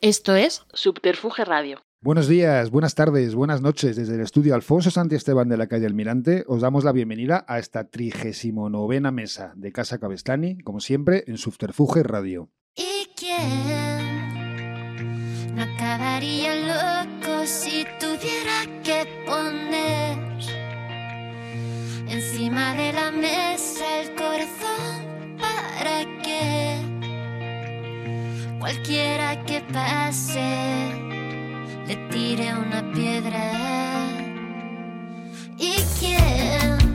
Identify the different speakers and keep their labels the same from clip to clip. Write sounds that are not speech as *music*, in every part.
Speaker 1: Esto es Subterfuge Radio.
Speaker 2: Buenos días, buenas tardes, buenas noches. Desde el estudio Alfonso Santi Esteban de la calle Almirante os damos la bienvenida a esta trigésimo novena mesa de Casa Cabestani, como siempre, en Subterfuge Radio.
Speaker 3: ¿Y quién no acabaría loco si tuviera que poner encima de la mesa cualquiera que pase le tire una piedra? ¿Y quién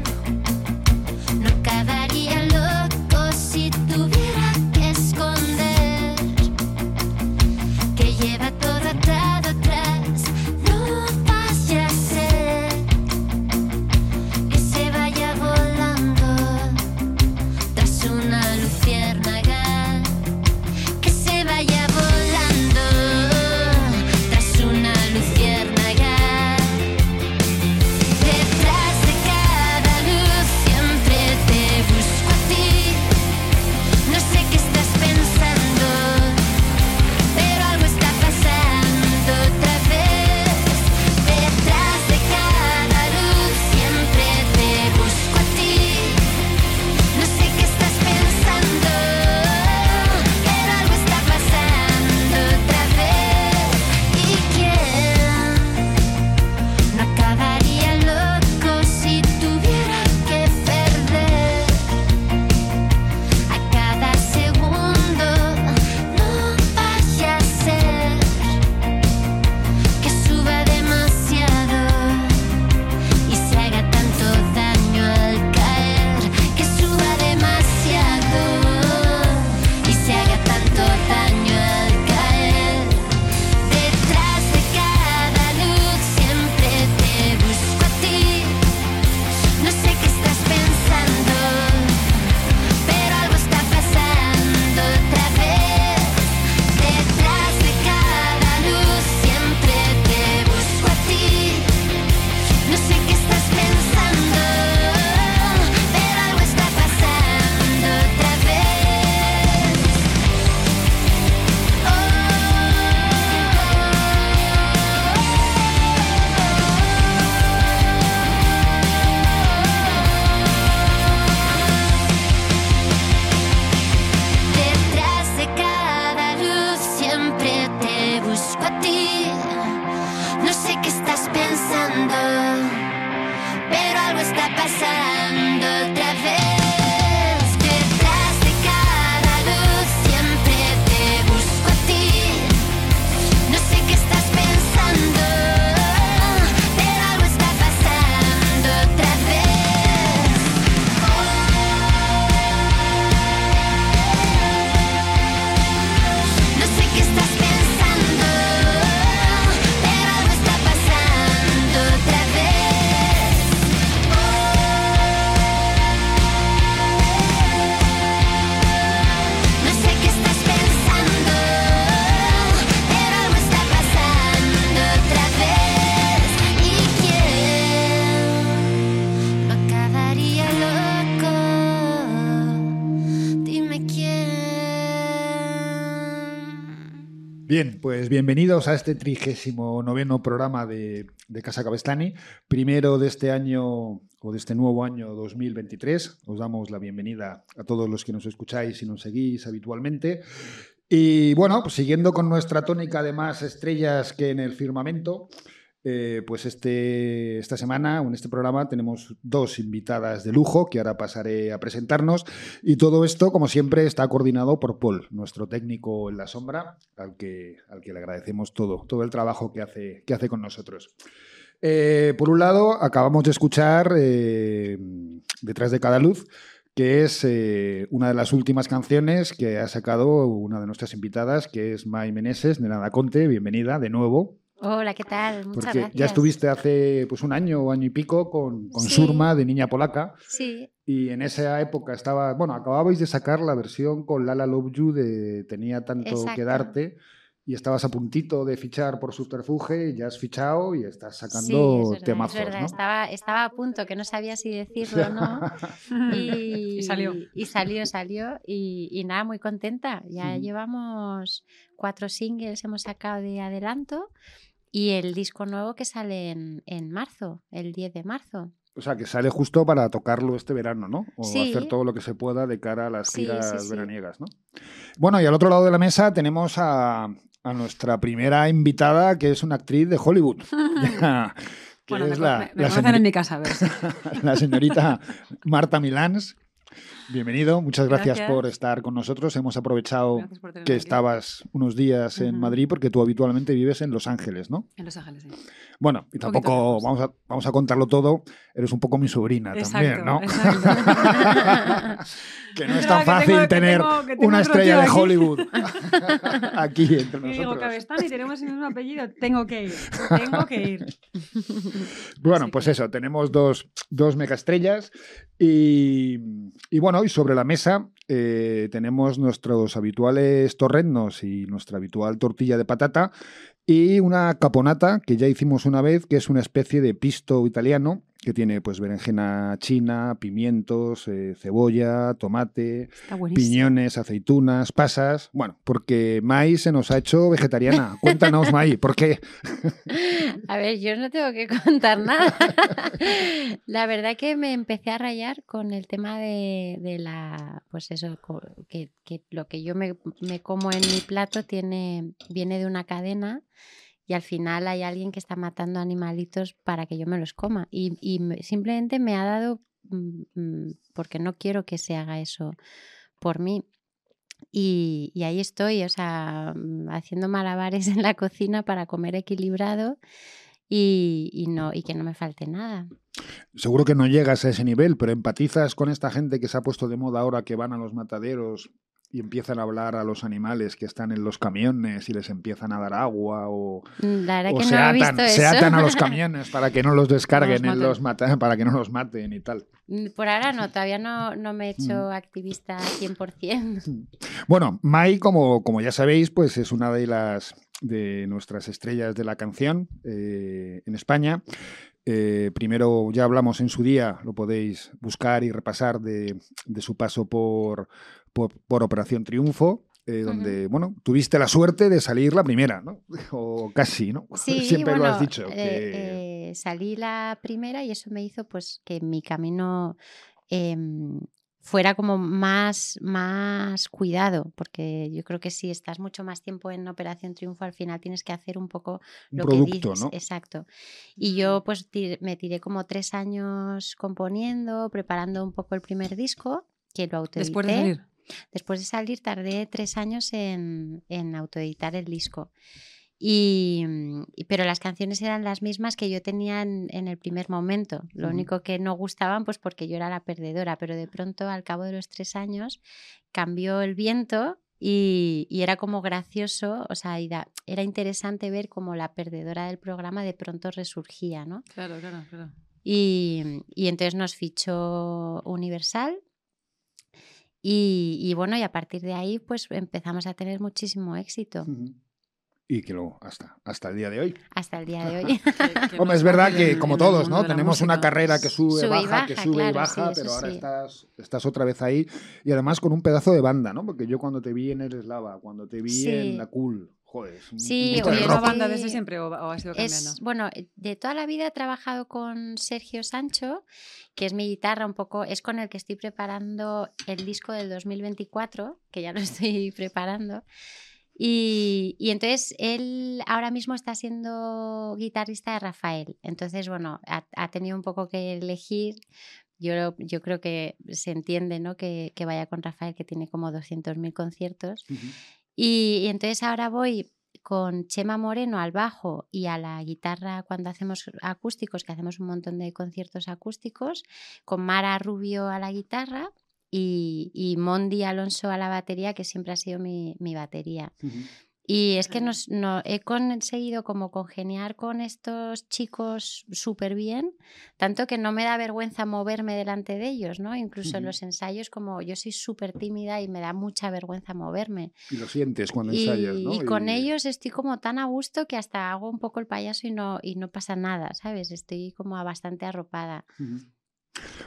Speaker 2: pues bienvenidos a este trigésimo noveno programa de, Casa Cabestani, primero de este año o de este nuevo año 2023. Os damos la bienvenida a todos los que nos escucháis y nos seguís habitualmente. Y bueno, pues siguiendo con nuestra tónica de más estrellas que en el firmamento, eh, pues este, esta semana, en este programa, tenemos dos invitadas de lujo que ahora pasaré a presentarnos. Y todo esto, como siempre, está coordinado por Paul, nuestro técnico en la sombra, al que, al que le agradecemos todo, todo el trabajo que hace, que hace con nosotros. Eh, por un lado, acabamos de escuchar eh, Detrás de cada luz, que es una de las últimas canciones que ha sacado una de nuestras invitadas, que es Mai Meneses, de Nada Conte. Bienvenida de nuevo.
Speaker 4: Hola, ¿qué tal? Muchas
Speaker 2: Porque
Speaker 4: gracias.
Speaker 2: ya estuviste hace pues, un año o año y pico con, con
Speaker 4: Sí.
Speaker 2: Surma de Niña Polaca.
Speaker 4: Sí,
Speaker 2: Y en esa época estaba, bueno, acababais de sacar la versión con Lala Love You de Tenía tanto
Speaker 4: Exacto.
Speaker 2: que darte, y estabas a puntito de fichar por Subterfuge, ya has fichado y estás
Speaker 4: Sí,
Speaker 2: sacando
Speaker 4: es verdad,
Speaker 2: temazos,
Speaker 4: es verdad.
Speaker 2: ¿no?
Speaker 4: Estaba, estaba a punto, que no sabía si decirlo o no. *laughs* Y,
Speaker 5: Y salió.
Speaker 4: Y salió, salió. Y, y nada, muy contenta. Ya llevamos cuatro singles, hemos sacado de adelanto. Y el disco nuevo que sale en, en marzo, el 10 de marzo.
Speaker 2: O sea, que sale justo para tocarlo este verano, ¿no? O
Speaker 4: Sí.
Speaker 2: hacer todo lo que se pueda de cara a las
Speaker 4: Sí,
Speaker 2: giras
Speaker 4: sí, sí.
Speaker 2: veraniegas, ¿no? Bueno, y al otro lado de la mesa tenemos a, a nuestra primera invitada, que es una actriz de Hollywood. *laughs* que
Speaker 5: Bueno, me,
Speaker 2: es
Speaker 5: co-
Speaker 2: la,
Speaker 5: me- me
Speaker 2: la
Speaker 5: en mi casa, a ver. *laughs*
Speaker 2: la señorita Marta Milans. Bienvenido, muchas gracias,
Speaker 5: Gracias.
Speaker 2: por estar con nosotros. Hemos aprovechado que
Speaker 5: aquí.
Speaker 2: estabas unos días en. Madrid porque tú habitualmente vives en Los Ángeles, ¿no?
Speaker 5: En Los Ángeles, sí.
Speaker 2: Bueno, y tampoco vamos a, vamos a contarlo todo. Eres un poco mi sobrina también, ¿no?
Speaker 5: exacto. *laughs*
Speaker 2: que no es tan fácil
Speaker 5: tengo- que
Speaker 2: tener
Speaker 5: tengo- que tengo
Speaker 2: una estrella de. Hollywood *laughs* aquí entre
Speaker 5: Y digo,
Speaker 2: nosotros.
Speaker 5: Cabestán y tenemos el mismo apellido. Tengo que ir. Tengo que ir.
Speaker 2: Bueno,
Speaker 5: Así
Speaker 2: pues
Speaker 5: que-
Speaker 2: eso, tenemos dos, dos megaestrellas y, y bueno, y sobre la mesa eh, tenemos nuestros habituales torrendos y nuestra habitual tortilla de patata y una caponata que ya hicimos una vez, que es una especie de pisto italiano que tiene pues berenjena china, pimientos, eh, cebolla, tomate, piñones, aceitunas, pasas. Bueno, porque Mai se nos ha hecho vegetariana. Cuéntanos, Mai, *laughs* ¿por qué?
Speaker 4: A ver, yo no tengo que contar nada. La verdad que me empecé a rayar con el tema de, de la, pues eso, que, que lo que yo me, me como en mi plato tiene, viene de una cadena y al final hay alguien que está matando animalitos para que yo me los coma. Y, y me- simplemente me ha dado, mm, mm, porque no quiero que se haga eso por mí. Y, y ahí estoy, o sea, mm, haciendo malabares *laughs* en la cocina para comer equilibrado y, y no, y que no me falte nada.
Speaker 2: Seguro que no llegas a ese nivel, pero empatizas con esta gente que se ha puesto de moda ahora que van a los mataderos y empiezan a hablar a los animales que están en los camiones y les empiezan a dar agua o,
Speaker 4: Mm, La verdad
Speaker 2: o
Speaker 4: que
Speaker 2: se,
Speaker 4: no he
Speaker 2: atan,
Speaker 4: visto
Speaker 2: se
Speaker 4: eso.
Speaker 2: atan a los *laughs* camiones para que no los descarguen, en los *laughs* para que no los maten y tal.
Speaker 4: Mm, Por ahora no, todavía no, no me he hecho
Speaker 2: Mm.
Speaker 4: activista 100%. *laughs*
Speaker 2: Bueno, Mai, como, como ya sabéis, pues es una de las de nuestras estrellas de la canción eh, en España. Eh, primero ya hablamos en su día, lo podéis buscar y repasar de, de su paso por, por, por Operación Triunfo. eh, donde, bueno, tuviste la suerte de salir la primera, ¿no? *laughs* O casi, ¿no?
Speaker 4: Sí, *laughs*
Speaker 2: Siempre
Speaker 4: bueno,
Speaker 2: lo has dicho.
Speaker 4: eh,
Speaker 2: que-
Speaker 4: eh, salí la primera y eso me hizo pues que mi camino em, fuera como más, más cuidado, porque yo creo que si estás mucho más tiempo en Operación Triunfo, al final tienes que hacer un poco
Speaker 2: un
Speaker 4: lo
Speaker 2: producto,
Speaker 4: que dices.
Speaker 2: ¿no?
Speaker 4: Exacto. Y yo pues ti- me tiré como tres años componiendo, preparando un poco el primer disco, que lo autoedité.
Speaker 5: Después de salir.
Speaker 4: Después de salir tardé tres años en, en autoeditar el disco. Y, mm, pero las canciones eran las mismas que yo tenía en, en el primer momento. Lo único que no gustaban, pues porque yo era la perdedora. Pero de pronto, al cabo de los tres años, cambió el viento y, y era como gracioso, o sea, era interesante ver cómo la perdedora del programa de pronto resurgía, ¿no?
Speaker 5: Claro, claro, claro.
Speaker 4: Y, y entonces nos fichó Universal. Y, y bueno, y a partir de ahí, pues empezamos a tener muchísimo éxito.
Speaker 2: Y que luego, hasta, hasta el día de hoy.
Speaker 4: hasta el día de hoy. *laughs*
Speaker 5: Que- que
Speaker 2: Hombre, es verdad que
Speaker 5: en-
Speaker 2: como todos, ¿no? Tenemos una carrera que sube,
Speaker 4: Sube y
Speaker 2: baja, que sube y baja,
Speaker 4: sí,
Speaker 2: pero ahora
Speaker 4: sí.
Speaker 2: estás, estás otra vez ahí. Y además con un pedazo de banda, ¿no? Porque yo cuando te vi en el Eslava, cuando te vi
Speaker 4: Sí.
Speaker 2: en la Cool, joder.
Speaker 4: Sí,
Speaker 2: grupo de
Speaker 4: oye,
Speaker 5: ¿Oye,
Speaker 2: rock.
Speaker 5: una banda desde siempre o, o ha sido cambiando?
Speaker 4: Es, bueno, eh, de toda la vida he trabajado con Sergio Sancho, que es mi guitarra un poco, es con el que estoy preparando el disco del 2024, que ya lo *laughs* estoy preparando. Y, y entonces él ahora mismo está siendo guitarrista de Rafael. Entonces, bueno, ha, ha tenido un poco que elegir. Yo, yo creo que se entiende ¿no? que, que vaya con Rafael, que tiene como 200.000 conciertos. Y, entonces ahora voy con Chema Moreno al bajo y a la guitarra cuando hacemos acústicos, que hacemos un montón de conciertos acústicos, con Mara Rubio a la guitarra y, y Mondi Alonso a la batería, que siempre ha sido mi, mi batería. Y es que nos, no, he conseguido como congeniar con estos chicos súper bien, tanto que no me da vergüenza moverme delante de ellos, ¿no? Incluso en los ensayos, como yo soy súper tímida y me da mucha vergüenza moverme.
Speaker 2: Y lo sientes cuando
Speaker 4: Y,
Speaker 2: ensayas, ¿no?
Speaker 4: y con ellos estoy como tan a gusto que hasta hago un poco el payaso y no, y no pasa nada, ¿sabes? Estoy como bastante arropada.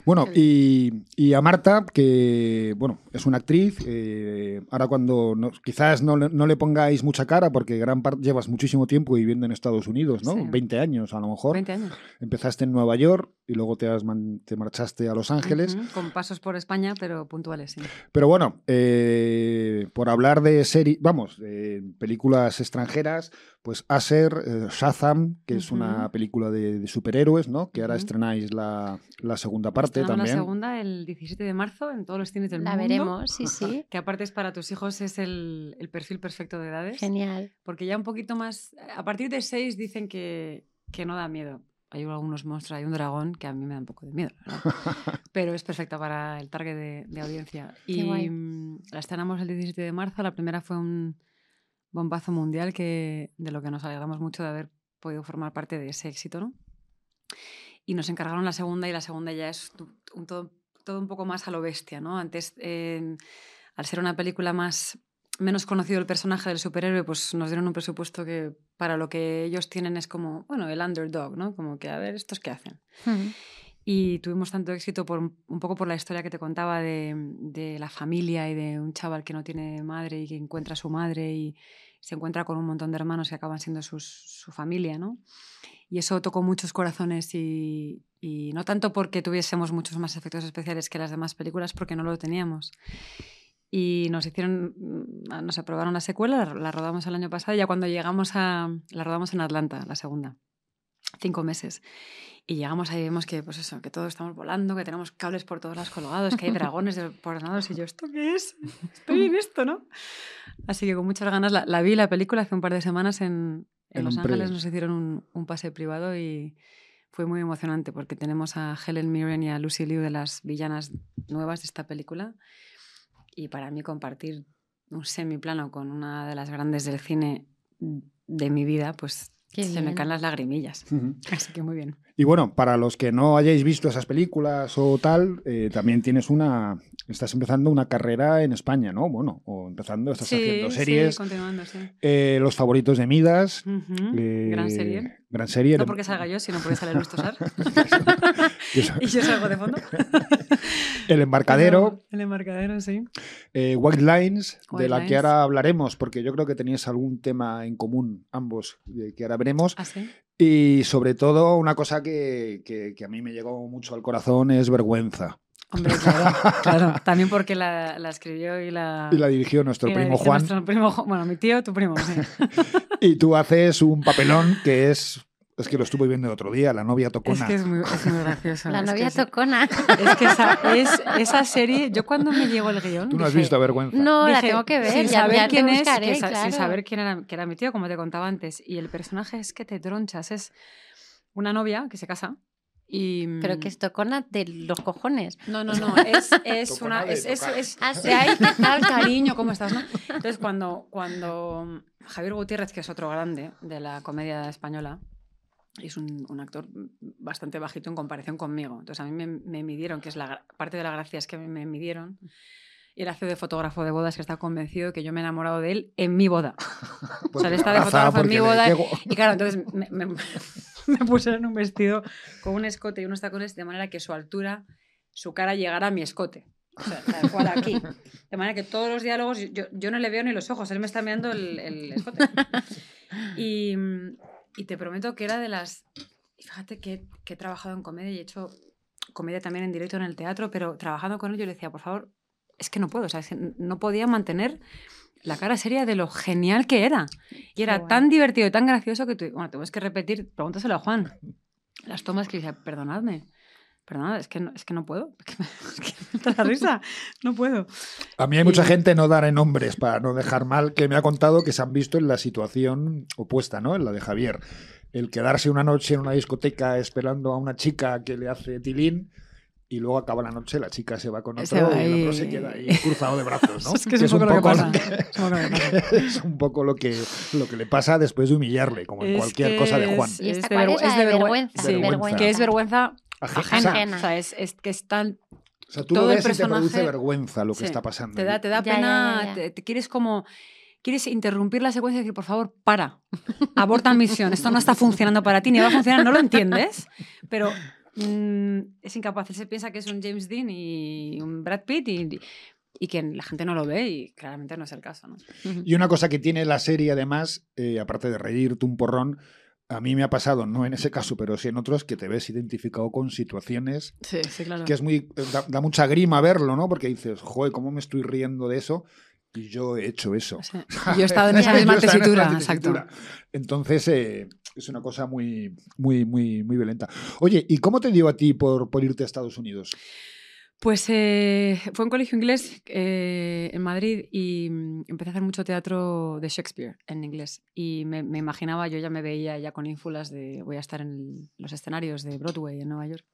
Speaker 2: Bueno, y, y a Marta, que bueno, es una actriz, eh, ahora cuando no- quizás no, le- no le pongáis mucha cara porque gran parte llevas muchísimo tiempo viviendo en Estados Unidos, ¿no?
Speaker 5: Sí.
Speaker 2: 20 años a lo mejor.
Speaker 5: 20 años.
Speaker 2: Empezaste en Nueva York y luego te, has man- te marchaste a Los Ángeles.
Speaker 5: Con pasos por España, pero puntuales, sí.
Speaker 2: Pero bueno, eh, por hablar de series, vamos, de películas extranjeras, pues Aser, eh, Shazam, que es una película de, de superhéroes, ¿no? Que ahora
Speaker 5: Ujú.
Speaker 2: estrenáis la, la segunda parte
Speaker 5: Estrenamos
Speaker 2: también.
Speaker 5: la segunda el 17 de marzo en todos los cines del
Speaker 4: La
Speaker 5: mundo.
Speaker 4: veremos, sí, sí. *laughs*
Speaker 5: Que aparte es para tus hijos, es el, el perfil perfecto de edades.
Speaker 4: Genial.
Speaker 5: Porque ya un poquito más. A partir de 6 dicen que, que no da miedo. Hay algunos monstruos, hay un dragón que a mí me da un poco de miedo, la verdad. *laughs* pero es perfecta para el target de, de audiencia.
Speaker 4: Qué
Speaker 5: y
Speaker 4: guay.
Speaker 5: mm, la estrenamos el 17 de marzo. La primera fue un bombazo mundial que, de lo que nos alegramos mucho de haber podido formar parte de ese éxito, ¿no? Y nos encargaron la segunda y la segunda ya es un todo, todo un poco más a lo bestia, ¿no? Antes, eh, al ser una película más menos conocido el personaje del superhéroe, pues nos dieron un presupuesto que para lo que ellos tienen es como, bueno, el underdog, ¿no? Como que, a ver, ¿estos qué hacen?
Speaker 4: Ujú.
Speaker 5: Y tuvimos tanto éxito por un un poco por la historia que te contaba de, de la familia y de un chaval que no tiene madre y que encuentra a su madre y se encuentra con un montón de hermanos que acaban siendo sus- su familia, ¿no? Y eso tocó muchos corazones y, y no tanto porque tuviésemos muchos más efectos especiales que las demás películas, porque no lo teníamos. Y nos hicieron, nos aprobaron la secuela, la, la rodamos el año pasado y ya cuando llegamos a, la rodamos en Atlanta, la segunda, cinco meses. Y llegamos ahí y vemos que, pues eso, que todos estamos volando, que tenemos cables por todos lados colgados, que hay *laughs* dragones por los lados y yo, ¿esto qué es? Estoy en *laughs* esto, ¿no? Así que con muchas ganas la, la vi, la película, hace un par de semanas en, en
Speaker 2: En
Speaker 5: Los Ángeles nos hicieron un, un pase privado y fue muy emocionante porque tenemos a Helen Mirren y a Lucy Liu de las villanas nuevas de esta película y para mí compartir un semiplano con una de las grandes del cine de mi vida, pues
Speaker 4: Qué
Speaker 5: se me
Speaker 4: bien.
Speaker 5: caen las lagrimillas.
Speaker 2: Ujú.
Speaker 5: Así que muy bien.
Speaker 2: Y bueno, para los que no hayáis visto esas películas o tal, eh, también tienes una. Estás empezando una carrera en España, ¿no? Bueno, o empezando, estás haciendo series.
Speaker 5: Sí, continuando, sí.
Speaker 2: Eh, Los favoritos de Midas.
Speaker 5: Ujú,
Speaker 2: eh,
Speaker 5: Gran serie.
Speaker 2: Gran serie.
Speaker 5: No porque salga yo, sino porque sale Luis Tosar. *laughs* *laughs* Y yo salgo de fondo. *laughs*
Speaker 2: El embarcadero.
Speaker 5: El embarcadero, sí.
Speaker 2: Eh, White Lines, de la que ahora hablaremos, porque yo creo que teníais algún tema en común ambos, eh, que ahora veremos.
Speaker 5: ¿Ah, sí?
Speaker 2: Y sobre todo, una cosa que, que- que a mí me llegó mucho al corazón es vergüenza.
Speaker 5: Hombre, claro, *laughs* claro. También porque la, la escribió y la...
Speaker 2: Y la dirigió nuestro
Speaker 5: la
Speaker 2: primo
Speaker 5: dirigió
Speaker 2: Juan.
Speaker 5: nuestro primo Ju- bueno, mi tío, tu primo, sí. *laughs*
Speaker 2: Y tú haces un papelón que es. Es que lo estuve viendo el otro día, la novia
Speaker 5: Es
Speaker 2: tocona.
Speaker 5: que es muy, es muy gracioso.
Speaker 4: La
Speaker 5: es
Speaker 4: novia
Speaker 5: que
Speaker 4: tocona.
Speaker 5: Es que esa, es, esa serie, yo cuando me llegó el guion.
Speaker 2: Tú no has
Speaker 5: dije-
Speaker 2: visto vergüenza.
Speaker 4: No, la
Speaker 5: dije,
Speaker 4: tengo que ver.
Speaker 5: Sin
Speaker 4: ya,
Speaker 5: saber
Speaker 4: ya
Speaker 5: quién es,
Speaker 4: buscaré,
Speaker 5: que sin saber quién era, que era mi tío, como te contaba antes. Y el personaje es que te tronchas. Es una novia que se casa. Y,
Speaker 4: Pero que es tocona de los cojones.
Speaker 5: No, no, no. Es, es una.
Speaker 2: de
Speaker 5: Es, es, es-
Speaker 4: Ah, sí.
Speaker 5: de ahí, ¿qué tal, cariño? ¿Cómo estás? no? Entonces, cuando, cuando Javier Gutiérrez, que es otro grande de la comedia española, es un, un actor bastante bajito en comparación conmigo. Entonces, a mí me, me midieron, que es la parte de la gracia es que me, me midieron. Y él hace de fotógrafo de bodas que está convencido de que yo me he enamorado de él en mi boda. *laughs*
Speaker 2: Pues
Speaker 5: sea, él está de fotógrafo en mi
Speaker 2: porque
Speaker 5: boda Y claro, entonces me, me, *laughs* me pusieron un vestido con un escote y unos tacones de manera que su altura, su cara llegara a mi escote. O sea, tal cual aquí. De manera que todos los diálogos, yo, yo no le veo ni los ojos, él me está mirando el, el escote. *laughs* Y, y te prometo que era de las... Fíjate que, que he trabajado en comedia y he hecho comedia también en directo en el teatro, pero trabajando con él yo le decía, por favor, es que no puedo, o sea, es que no podía mantener la cara seria de lo genial que era. Y era tan divertido y tan gracioso que tú, bueno, tengo que repetir, pregúntaselo a Juan. Las tomas que decía, perdonadme, perdonad, es que no, es que no puedo, *laughs* es que me entra la risa, no puedo.
Speaker 2: A mí hay mucha
Speaker 5: Y-
Speaker 2: gente, no daré nombres para no dejar mal, que me ha contado que se han visto en la situación opuesta, ¿no? En la de Javier. El quedarse una noche en una discoteca esperando a una chica que le hace tilín y luego acaba la noche, la chica se va con otro
Speaker 5: va
Speaker 2: y el otro
Speaker 5: ahí.
Speaker 2: se queda ahí cruzado de brazos, ¿no? *laughs*
Speaker 5: Es que es un poco lo que pasa. Es un poco lo que pasa.
Speaker 2: es un poco lo que, lo que le pasa después de humillarle, como en
Speaker 5: Es
Speaker 2: cualquier
Speaker 5: que
Speaker 2: cosa de Juan.
Speaker 5: es-
Speaker 4: ¿Y esta
Speaker 5: es de
Speaker 4: cuál es? La de
Speaker 5: de vergüe-
Speaker 4: vergüenza.
Speaker 5: sí,
Speaker 2: Vergüenza.
Speaker 5: que es vergüenza
Speaker 2: Ajena.
Speaker 5: ajena. O sea, es, es que es tan
Speaker 2: O sea, tú
Speaker 5: todo
Speaker 2: lo
Speaker 5: el
Speaker 2: ves y te produce vergüenza lo que
Speaker 5: Sí,
Speaker 2: está pasando.
Speaker 5: Te da, te da
Speaker 4: Ya,
Speaker 5: pena,
Speaker 4: ya, ya.
Speaker 5: Te, te quieres como... Quieres interrumpir la secuencia y decir, por favor, para, aborta misión, esto no está funcionando para ti, ni va a funcionar, no lo entiendes, pero mm, es incapaz. Él se piensa que es un James Dean y un Brad Pitt y, y que la gente no lo ve y claramente no es el caso. ¿no?
Speaker 2: Y una cosa que tiene la serie, además, eh, aparte de reírte un porrón, a mí me ha pasado, no en ese caso, pero sí en otros, que te ves identificado con situaciones
Speaker 5: Sí, sí, claro.
Speaker 2: que es muy. Da, da mucha grima verlo, ¿no? Porque dices, joder, ¿cómo me estoy riendo de eso? Y yo he hecho eso.
Speaker 5: Sí. *laughs* Yo he estado en esa misma
Speaker 2: en
Speaker 5: tesitura. exacto.
Speaker 2: Entonces, eh, es una cosa muy, muy, muy, muy violenta. Oye, ¿y cómo te dio a ti por, por irte a Estados Unidos?
Speaker 5: Pues eh, fue un colegio inglés eh, en Madrid y mm, empecé a hacer mucho teatro de Shakespeare en inglés. Y me, me imaginaba, yo ya me veía ya con ínfulas de voy a estar en los escenarios de Broadway en Nueva York.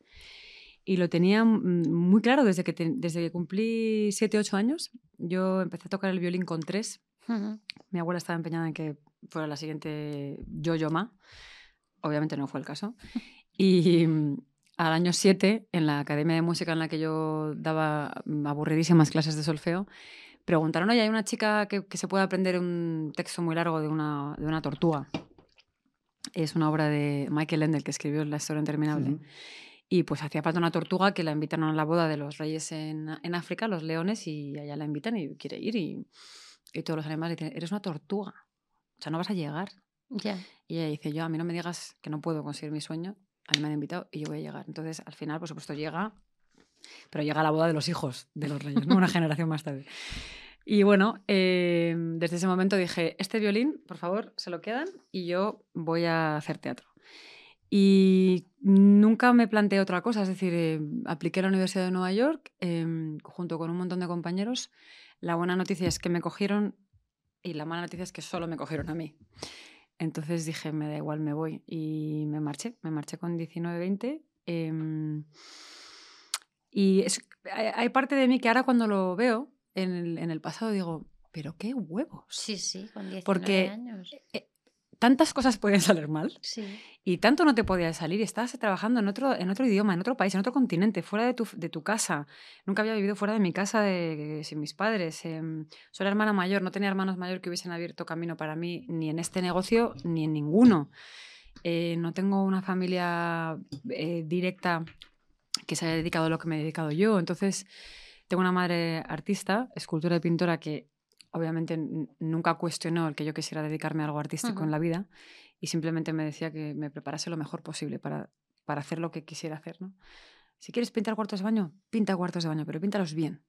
Speaker 5: Y lo tenía mm, muy claro desde que, te- desde que cumplí 7, 8 años. Yo empecé a tocar el violín con 3.
Speaker 4: Ujú.
Speaker 5: Mi abuela estaba empeñada en que fuera la siguiente yo-yo ma. Obviamente no fue el caso. Y mm, al año 7, en la academia de música en la que yo daba aburridísimas clases de solfeo, preguntaron, oye, hay una chica que, que se puede aprender un texto muy largo de una, de una tortuga. Es una obra de Michael Ende, el que escribió La historia interminable. Y pues hacía falta una tortuga que la invitaron a la boda de los reyes en, en África, los leones, y allá la invitan y quiere ir. Y, y todos los animales dicen, eres una tortuga. O sea, no vas a llegar.
Speaker 4: Ya.
Speaker 5: Y ella dice, yo a mí no me digas que no puedo conseguir mi sueño, a mí me han invitado y yo voy a llegar. Entonces, al final, por supuesto, llega, pero llega a la boda de los hijos de los reyes, ¿no? una generación más tarde. Y bueno, eh, desde ese momento dije, este violín, por favor, se lo quedan y yo voy a hacer teatro. Y nunca me planteé otra cosa, es decir, eh, apliqué a la Universidad de Nueva York em, junto con un montón de compañeros. La buena noticia es que me cogieron y la mala noticia es que solo me cogieron a mí. Entonces dije, me da igual, me voy. Y me marché, me marché con 19, 20. em, y es- hay, hay parte de mí que ahora cuando lo veo en el, en el pasado digo, pero qué huevos.
Speaker 4: Sí, sí, con 19
Speaker 5: Porque-
Speaker 4: años.
Speaker 5: Tantas cosas pueden salir mal
Speaker 4: Sí.
Speaker 5: y tanto no te podías salir y estabas trabajando en otro, en otro idioma, en otro país, en otro continente, fuera de tu, de tu casa. Nunca había vivido fuera de mi casa de, sin mis padres. em, soy la hermana mayor, no tenía hermanos mayores que hubiesen abierto camino para mí ni en este negocio ni en ninguno. Eh, no tengo una familia eh, directa que se haya dedicado a lo que me he dedicado yo. Entonces, tengo una madre artista, escultora y pintora que obviamente nunca cuestionó el que yo quisiera dedicarme a algo artístico en la vida y simplemente me decía que me preparase lo mejor posible para, para hacer lo que quisiera hacer. ¿no? Si quieres pintar cuartos de baño, pinta cuartos de baño, pero píntalos bien.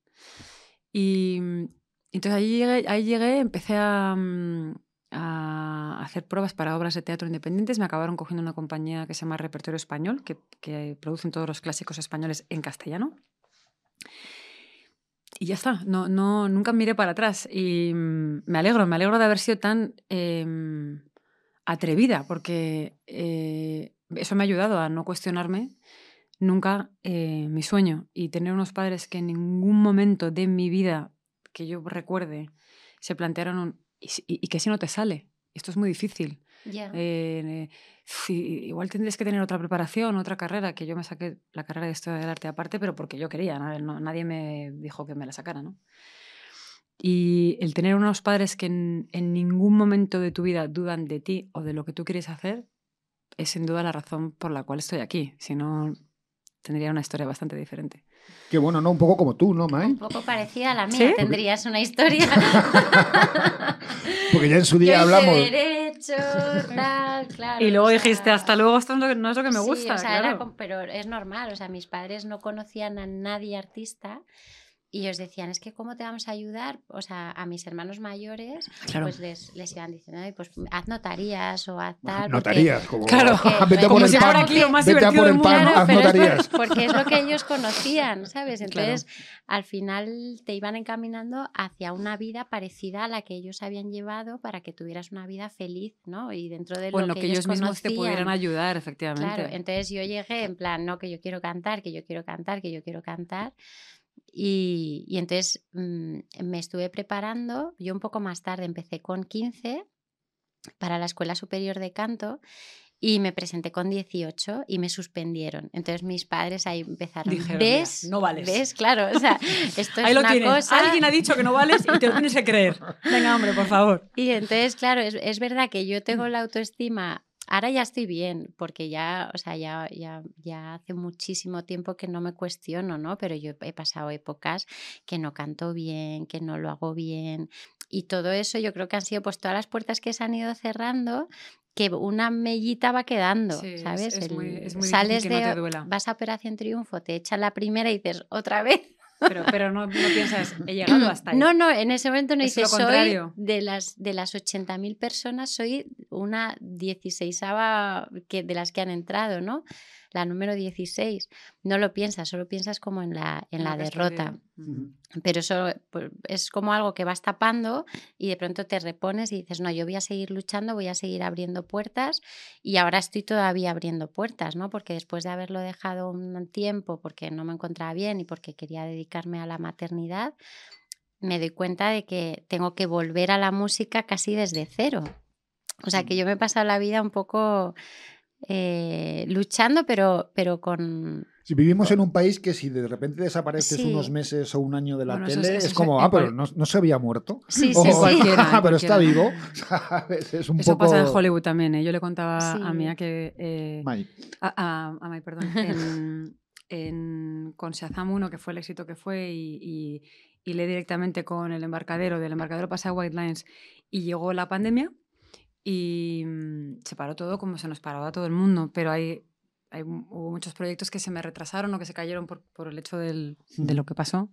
Speaker 5: Y mm, entonces ahí llegué, ahí llegué empecé a, mm, a hacer pruebas para obras de teatro independientes. Me acabaron cogiendo una compañía que se llama Repertorio Español, que, que producen todos los clásicos españoles en castellano. Y ya está, no, no, nunca miré para atrás. Y mm, me alegro, me alegro de haber sido tan em, atrevida, porque eh, eso me ha ayudado a no cuestionarme nunca eh, mi sueño y tener unos padres que en ningún momento de mi vida que yo recuerde se plantearon un, ¿y, y que si no te sale? Esto es muy difícil.
Speaker 4: Ya.
Speaker 5: Eh, sí, igual tendrías que tener otra preparación, otra carrera, que yo me saqué la carrera de Historia del Arte aparte, pero porque yo quería, no- nadie me dijo que me la sacara, ¿no? Y el tener unos padres que en, en ningún momento de tu vida dudan de ti o de lo que tú quieres hacer es sin duda la razón por la cual estoy aquí. Si no, tendría una historia bastante diferente.
Speaker 2: Qué bueno, ¿no? Un poco como tú, ¿no, Mai?
Speaker 4: Un poco parecida a la mía,
Speaker 5: ¿Sí?
Speaker 4: tendrías una historia. *laughs*
Speaker 2: Porque ya en su
Speaker 4: Yo
Speaker 2: día *laughs*
Speaker 4: hice
Speaker 2: hablamos.
Speaker 4: Derecho, tal, *laughs* claro.
Speaker 5: y luego dijiste,
Speaker 4: sea,
Speaker 5: hasta luego, esto no es lo- que me
Speaker 4: sí,
Speaker 5: gusta.
Speaker 4: o sea, era
Speaker 5: claro.
Speaker 4: com- pero es normal, o sea, mis padres no conocían a nadie artista y ellos decían, es que ¿cómo te vamos a ayudar? O sea, a mis hermanos mayores,
Speaker 5: Claro.
Speaker 4: pues les, les iban diciendo, "Ay, pues haz notarías o haz tal. porque-
Speaker 2: Notarías, como,
Speaker 5: Claro,
Speaker 2: vete a
Speaker 4: como
Speaker 2: por el pan,
Speaker 4: aquí lo
Speaker 5: más
Speaker 2: vete a por el pan.
Speaker 4: Claro,
Speaker 2: haz
Speaker 4: por-
Speaker 2: notarías.
Speaker 4: porque es lo que ellos conocían, ¿sabes? *laughs*
Speaker 5: Claro.
Speaker 4: Entonces, al final te iban encaminando hacia una vida parecida a la que ellos habían llevado para que tuvieras una vida feliz, ¿no? Y dentro de lo
Speaker 5: lo que ellos mismos te pudieran
Speaker 4: conocían.
Speaker 5: ayudar, efectivamente.
Speaker 4: Claro, entonces yo llegué en plan, no, que yo quiero cantar, que yo quiero cantar, que yo quiero cantar. Y, y entonces mm, me estuve preparando, yo un poco más tarde empecé con 15 para la Escuela Superior de Canto y me presenté con 18 y me suspendieron. Entonces mis padres ahí empezaron,
Speaker 5: Dijeron, "Mira,
Speaker 4: ¿ves?
Speaker 5: no vales".
Speaker 4: ¿Ves? Claro, o sea, *laughs* esto es
Speaker 5: Ahí lo
Speaker 4: una
Speaker 5: tienes.
Speaker 4: cosa...
Speaker 5: Alguien ha dicho que no vales y te lo tienes que creer. Venga, hombre, por favor. *laughs*
Speaker 4: Y entonces, claro, es, es verdad que yo tengo la autoestima. Ahora ya estoy bien, porque ya, o sea, ya, ya, ya hace muchísimo tiempo que no me cuestiono, ¿no? Pero yo he pasado épocas que no canto bien, que no lo hago bien. Y todo eso yo creo que han sido pues todas las puertas que se han ido cerrando, que una mellita va quedando,
Speaker 5: Sí,
Speaker 4: ¿sabes?
Speaker 5: es muy-
Speaker 4: El-
Speaker 5: es muy
Speaker 4: sales
Speaker 5: que no
Speaker 4: de,
Speaker 5: te duela.
Speaker 4: vas a Operación Triunfo, te echan la primera y dices, otra vez.
Speaker 5: Pero, pero no, no piensas, he llegado hasta ahí.
Speaker 4: No, no, en ese momento no
Speaker 5: Es
Speaker 4: dices, soy de las, de las 80.000 personas, soy una 16 que, de las que han entrado, ¿no? La número 16. No lo piensas, solo piensas como en la, en la derrota. Pero eso pues, es como algo que vas tapando y de pronto te repones y dices, no, yo voy a seguir luchando, voy a seguir abriendo puertas y ahora estoy todavía abriendo puertas, ¿no? Porque después de haberlo dejado un tiempo porque no me encontraba bien y porque quería dedicarme a la maternidad, me doy cuenta de que tengo que volver a la música casi desde cero. O sea, que yo me he pasado la vida un poco eh, luchando, pero, pero con...
Speaker 2: Si vivimos en un país que si de repente desapareces
Speaker 4: Sí.
Speaker 2: unos meses o un año de la
Speaker 5: Bueno,
Speaker 2: tele,
Speaker 5: es-
Speaker 2: es,
Speaker 5: eso es
Speaker 2: como, ah, pero no, no se había muerto.
Speaker 4: Sí, sí, *laughs*
Speaker 2: O,
Speaker 4: sí.
Speaker 5: cualquiera, *laughs*
Speaker 2: pero está vivo. *laughs* ¿sabes? Es un
Speaker 5: Eso
Speaker 2: poco...
Speaker 5: pasa en Hollywood también. ¿eh? Yo le contaba a. Mía que. eh,
Speaker 2: May.
Speaker 5: a, a, a Mai, perdón. En, en- con Shazam 1, que fue el éxito que fue, y, y, y leí directamente con el embarcadero. Del embarcadero pasé a White Lines y llegó la pandemia y mm, se paró todo como se nos paraba a todo el mundo. Pero hay, hay, hubo muchos proyectos que se me retrasaron o que se cayeron por, por el hecho del- de lo que pasó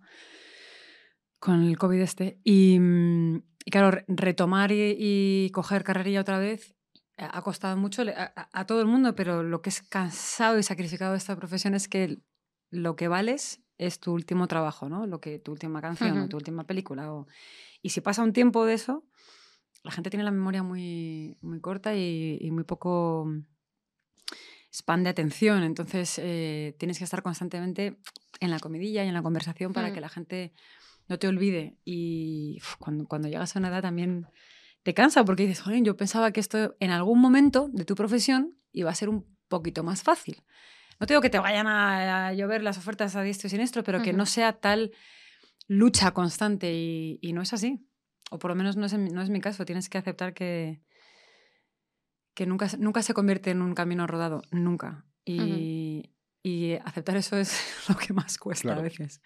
Speaker 5: con el COVID este. Y, mm, y claro, re- retomar y, y coger carrerilla otra vez ha costado mucho a- a todo el mundo, pero lo que es cansado y sacrificado de esta profesión es que lo que vales es tu último trabajo, ¿no? Lo que tu última canción o tu última película. o- Y si pasa un tiempo de eso, la gente tiene la memoria muy, muy corta y, y muy poco mm, span de atención. Entonces eh, tienes que estar constantemente en la comidilla y en la conversación para
Speaker 4: Mm.
Speaker 5: que la gente no te olvide. Y uf, cuando, cuando llegas a una edad también te cansa porque dices, joder, yo pensaba que esto en algún momento de tu profesión iba a ser un poquito más fácil. No te digo que te vayan a, a llover las ofertas a diestro y siniestro, pero que no sea tal lucha constante y, y no es así. O por lo menos no es, no es mi caso. Tienes que aceptar que, que nunca, nunca se convierte en un camino rodado, nunca. Y, y aceptar eso es *laughs* lo que más cuesta
Speaker 2: Claro.
Speaker 5: a veces.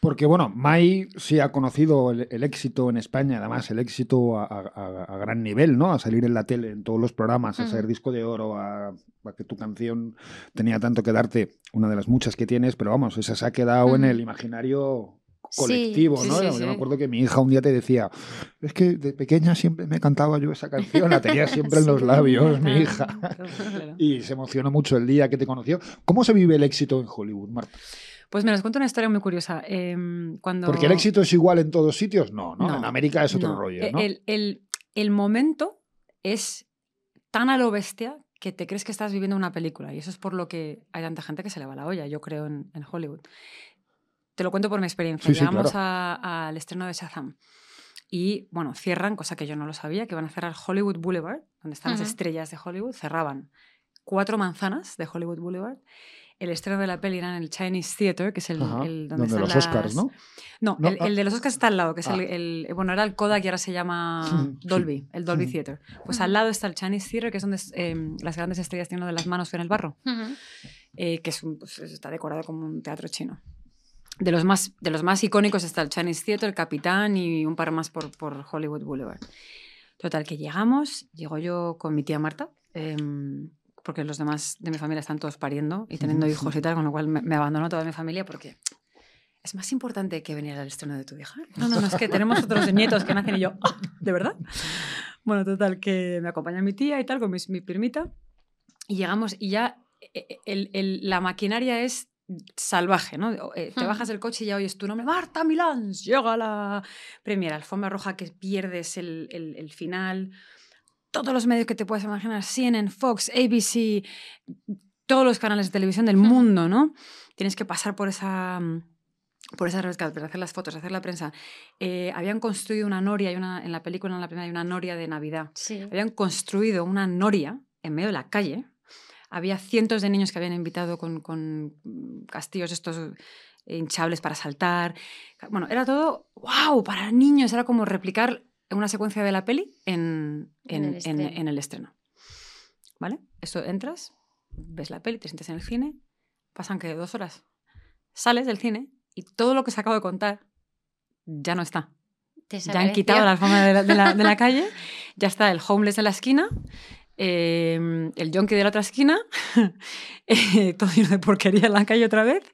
Speaker 2: Porque, bueno, Mai sí ha conocido el, el éxito en España, además el éxito a, a- a gran nivel, ¿no? A salir en la tele, en todos los programas, a
Speaker 4: Ujú.
Speaker 2: ser disco de oro, a, a que tu canción tenía tanto que darte, una de las muchas que tienes, pero vamos, esa se ha quedado en
Speaker 4: Ujú.
Speaker 2: el imaginario colectivo,
Speaker 5: sí,
Speaker 2: ¿no?
Speaker 5: sí,
Speaker 2: Yo me acuerdo que mi hija un día te decía, es que de pequeña siempre me cantaba yo esa canción, la tenía siempre en *laughs* los labios, mi hija.
Speaker 5: Claro. *laughs*
Speaker 2: Y se emocionó mucho el día que te conoció. ¿Cómo se vive el éxito en Hollywood, Marta?
Speaker 5: Pues me os cuento una historia muy curiosa. Em, cuando...
Speaker 2: Porque el éxito es igual en todos sitios, no, ¿no?
Speaker 5: No,
Speaker 2: en América es otro
Speaker 5: No,
Speaker 2: rollo,
Speaker 5: e-
Speaker 2: ¿no?
Speaker 5: El, el- el momento es tan a lo bestia que te crees que estás viviendo una película. Y eso es por lo que hay tanta gente que se le va la olla, yo creo, en, en Hollywood. Te lo cuento por mi experiencia.
Speaker 2: Sí, sí,
Speaker 5: Llegamos
Speaker 2: claro.
Speaker 5: al estreno de Shazam. Y, bueno, cierran, cosa que yo no lo sabía, que van a cerrar Hollywood Boulevard, donde están las estrellas de Hollywood. Cerraban cuatro manzanas de Hollywood Boulevard. El estreno de la peli era en el Chinese Theater, que es el, el
Speaker 2: donde,
Speaker 5: están
Speaker 2: los Oscars, ¿no?
Speaker 5: no,
Speaker 2: No,
Speaker 5: el,
Speaker 2: ah.
Speaker 5: el de los Oscars está al lado, que es el,
Speaker 2: Ah.
Speaker 5: el- bueno, era el Kodak y ahora se llama *laughs*
Speaker 2: Sí.
Speaker 5: Dolby, el Dolby
Speaker 2: Ujú.
Speaker 5: Theater. Pues al lado está el Chinese Theater, que es donde em, las grandes estrellas tienen lo de las manos en el barro, eh, que es un- pues, está decorado como un teatro chino. De los, más, de los más icónicos está el Chinese Theater, el Capitán y un par más por, por Hollywood Boulevard. Total, que llegamos, llego yo con mi tía Marta, em, porque los demás de mi familia están todos pariendo y teniendo hijos y tal, con lo cual me, me abandonó toda mi familia porque ¿es más importante que venir al estreno de tu hija? No, no, no, es que tenemos otros *laughs* nietos que nacen y yo, "Ah, ¿de verdad? Bueno, total, que me acompaña mi tía y tal, con mi, mi primita, y llegamos y ya eh, el- el- la maquinaria es salvaje, ¿no? Eh, te bajas del coche y ya oyes tu nombre, Marta Milán, llega la premiera, alfombra roja que pierdes el, el- el final, todos los medios que te puedas imaginar, CNN, Fox, ABC, todos los canales de televisión del mundo, ¿no? Tienes que pasar por esa... mm, Por esa red carpet, hacer las fotos, hacer la prensa. Eh, habían construido una noria, hay una, en la película, en la primera, hay una noria de Navidad
Speaker 4: Sí.
Speaker 5: habían construido una noria en medio de la calle. Había cientos de niños que habían invitado con, con mm, castillos estos eh, hinchables para saltar. Bueno, era todo, wow, para niños. Era como replicar una secuencia de la peli en,
Speaker 4: En
Speaker 5: en,
Speaker 4: el
Speaker 5: en-
Speaker 4: estreno.
Speaker 5: en el estreno. ¿Vale? Eso entras, ves la peli, te sientes en el cine, pasan que dos horas. Sales del cine y todo lo que se acabo de contar ya no está. Ya han quitado la alfombra de la, de la- de la *laughs* calle, ya está el homeless en la esquina, eh, el junkie de la otra esquina, *laughs* eh, todo lleno de porquería en la calle otra vez.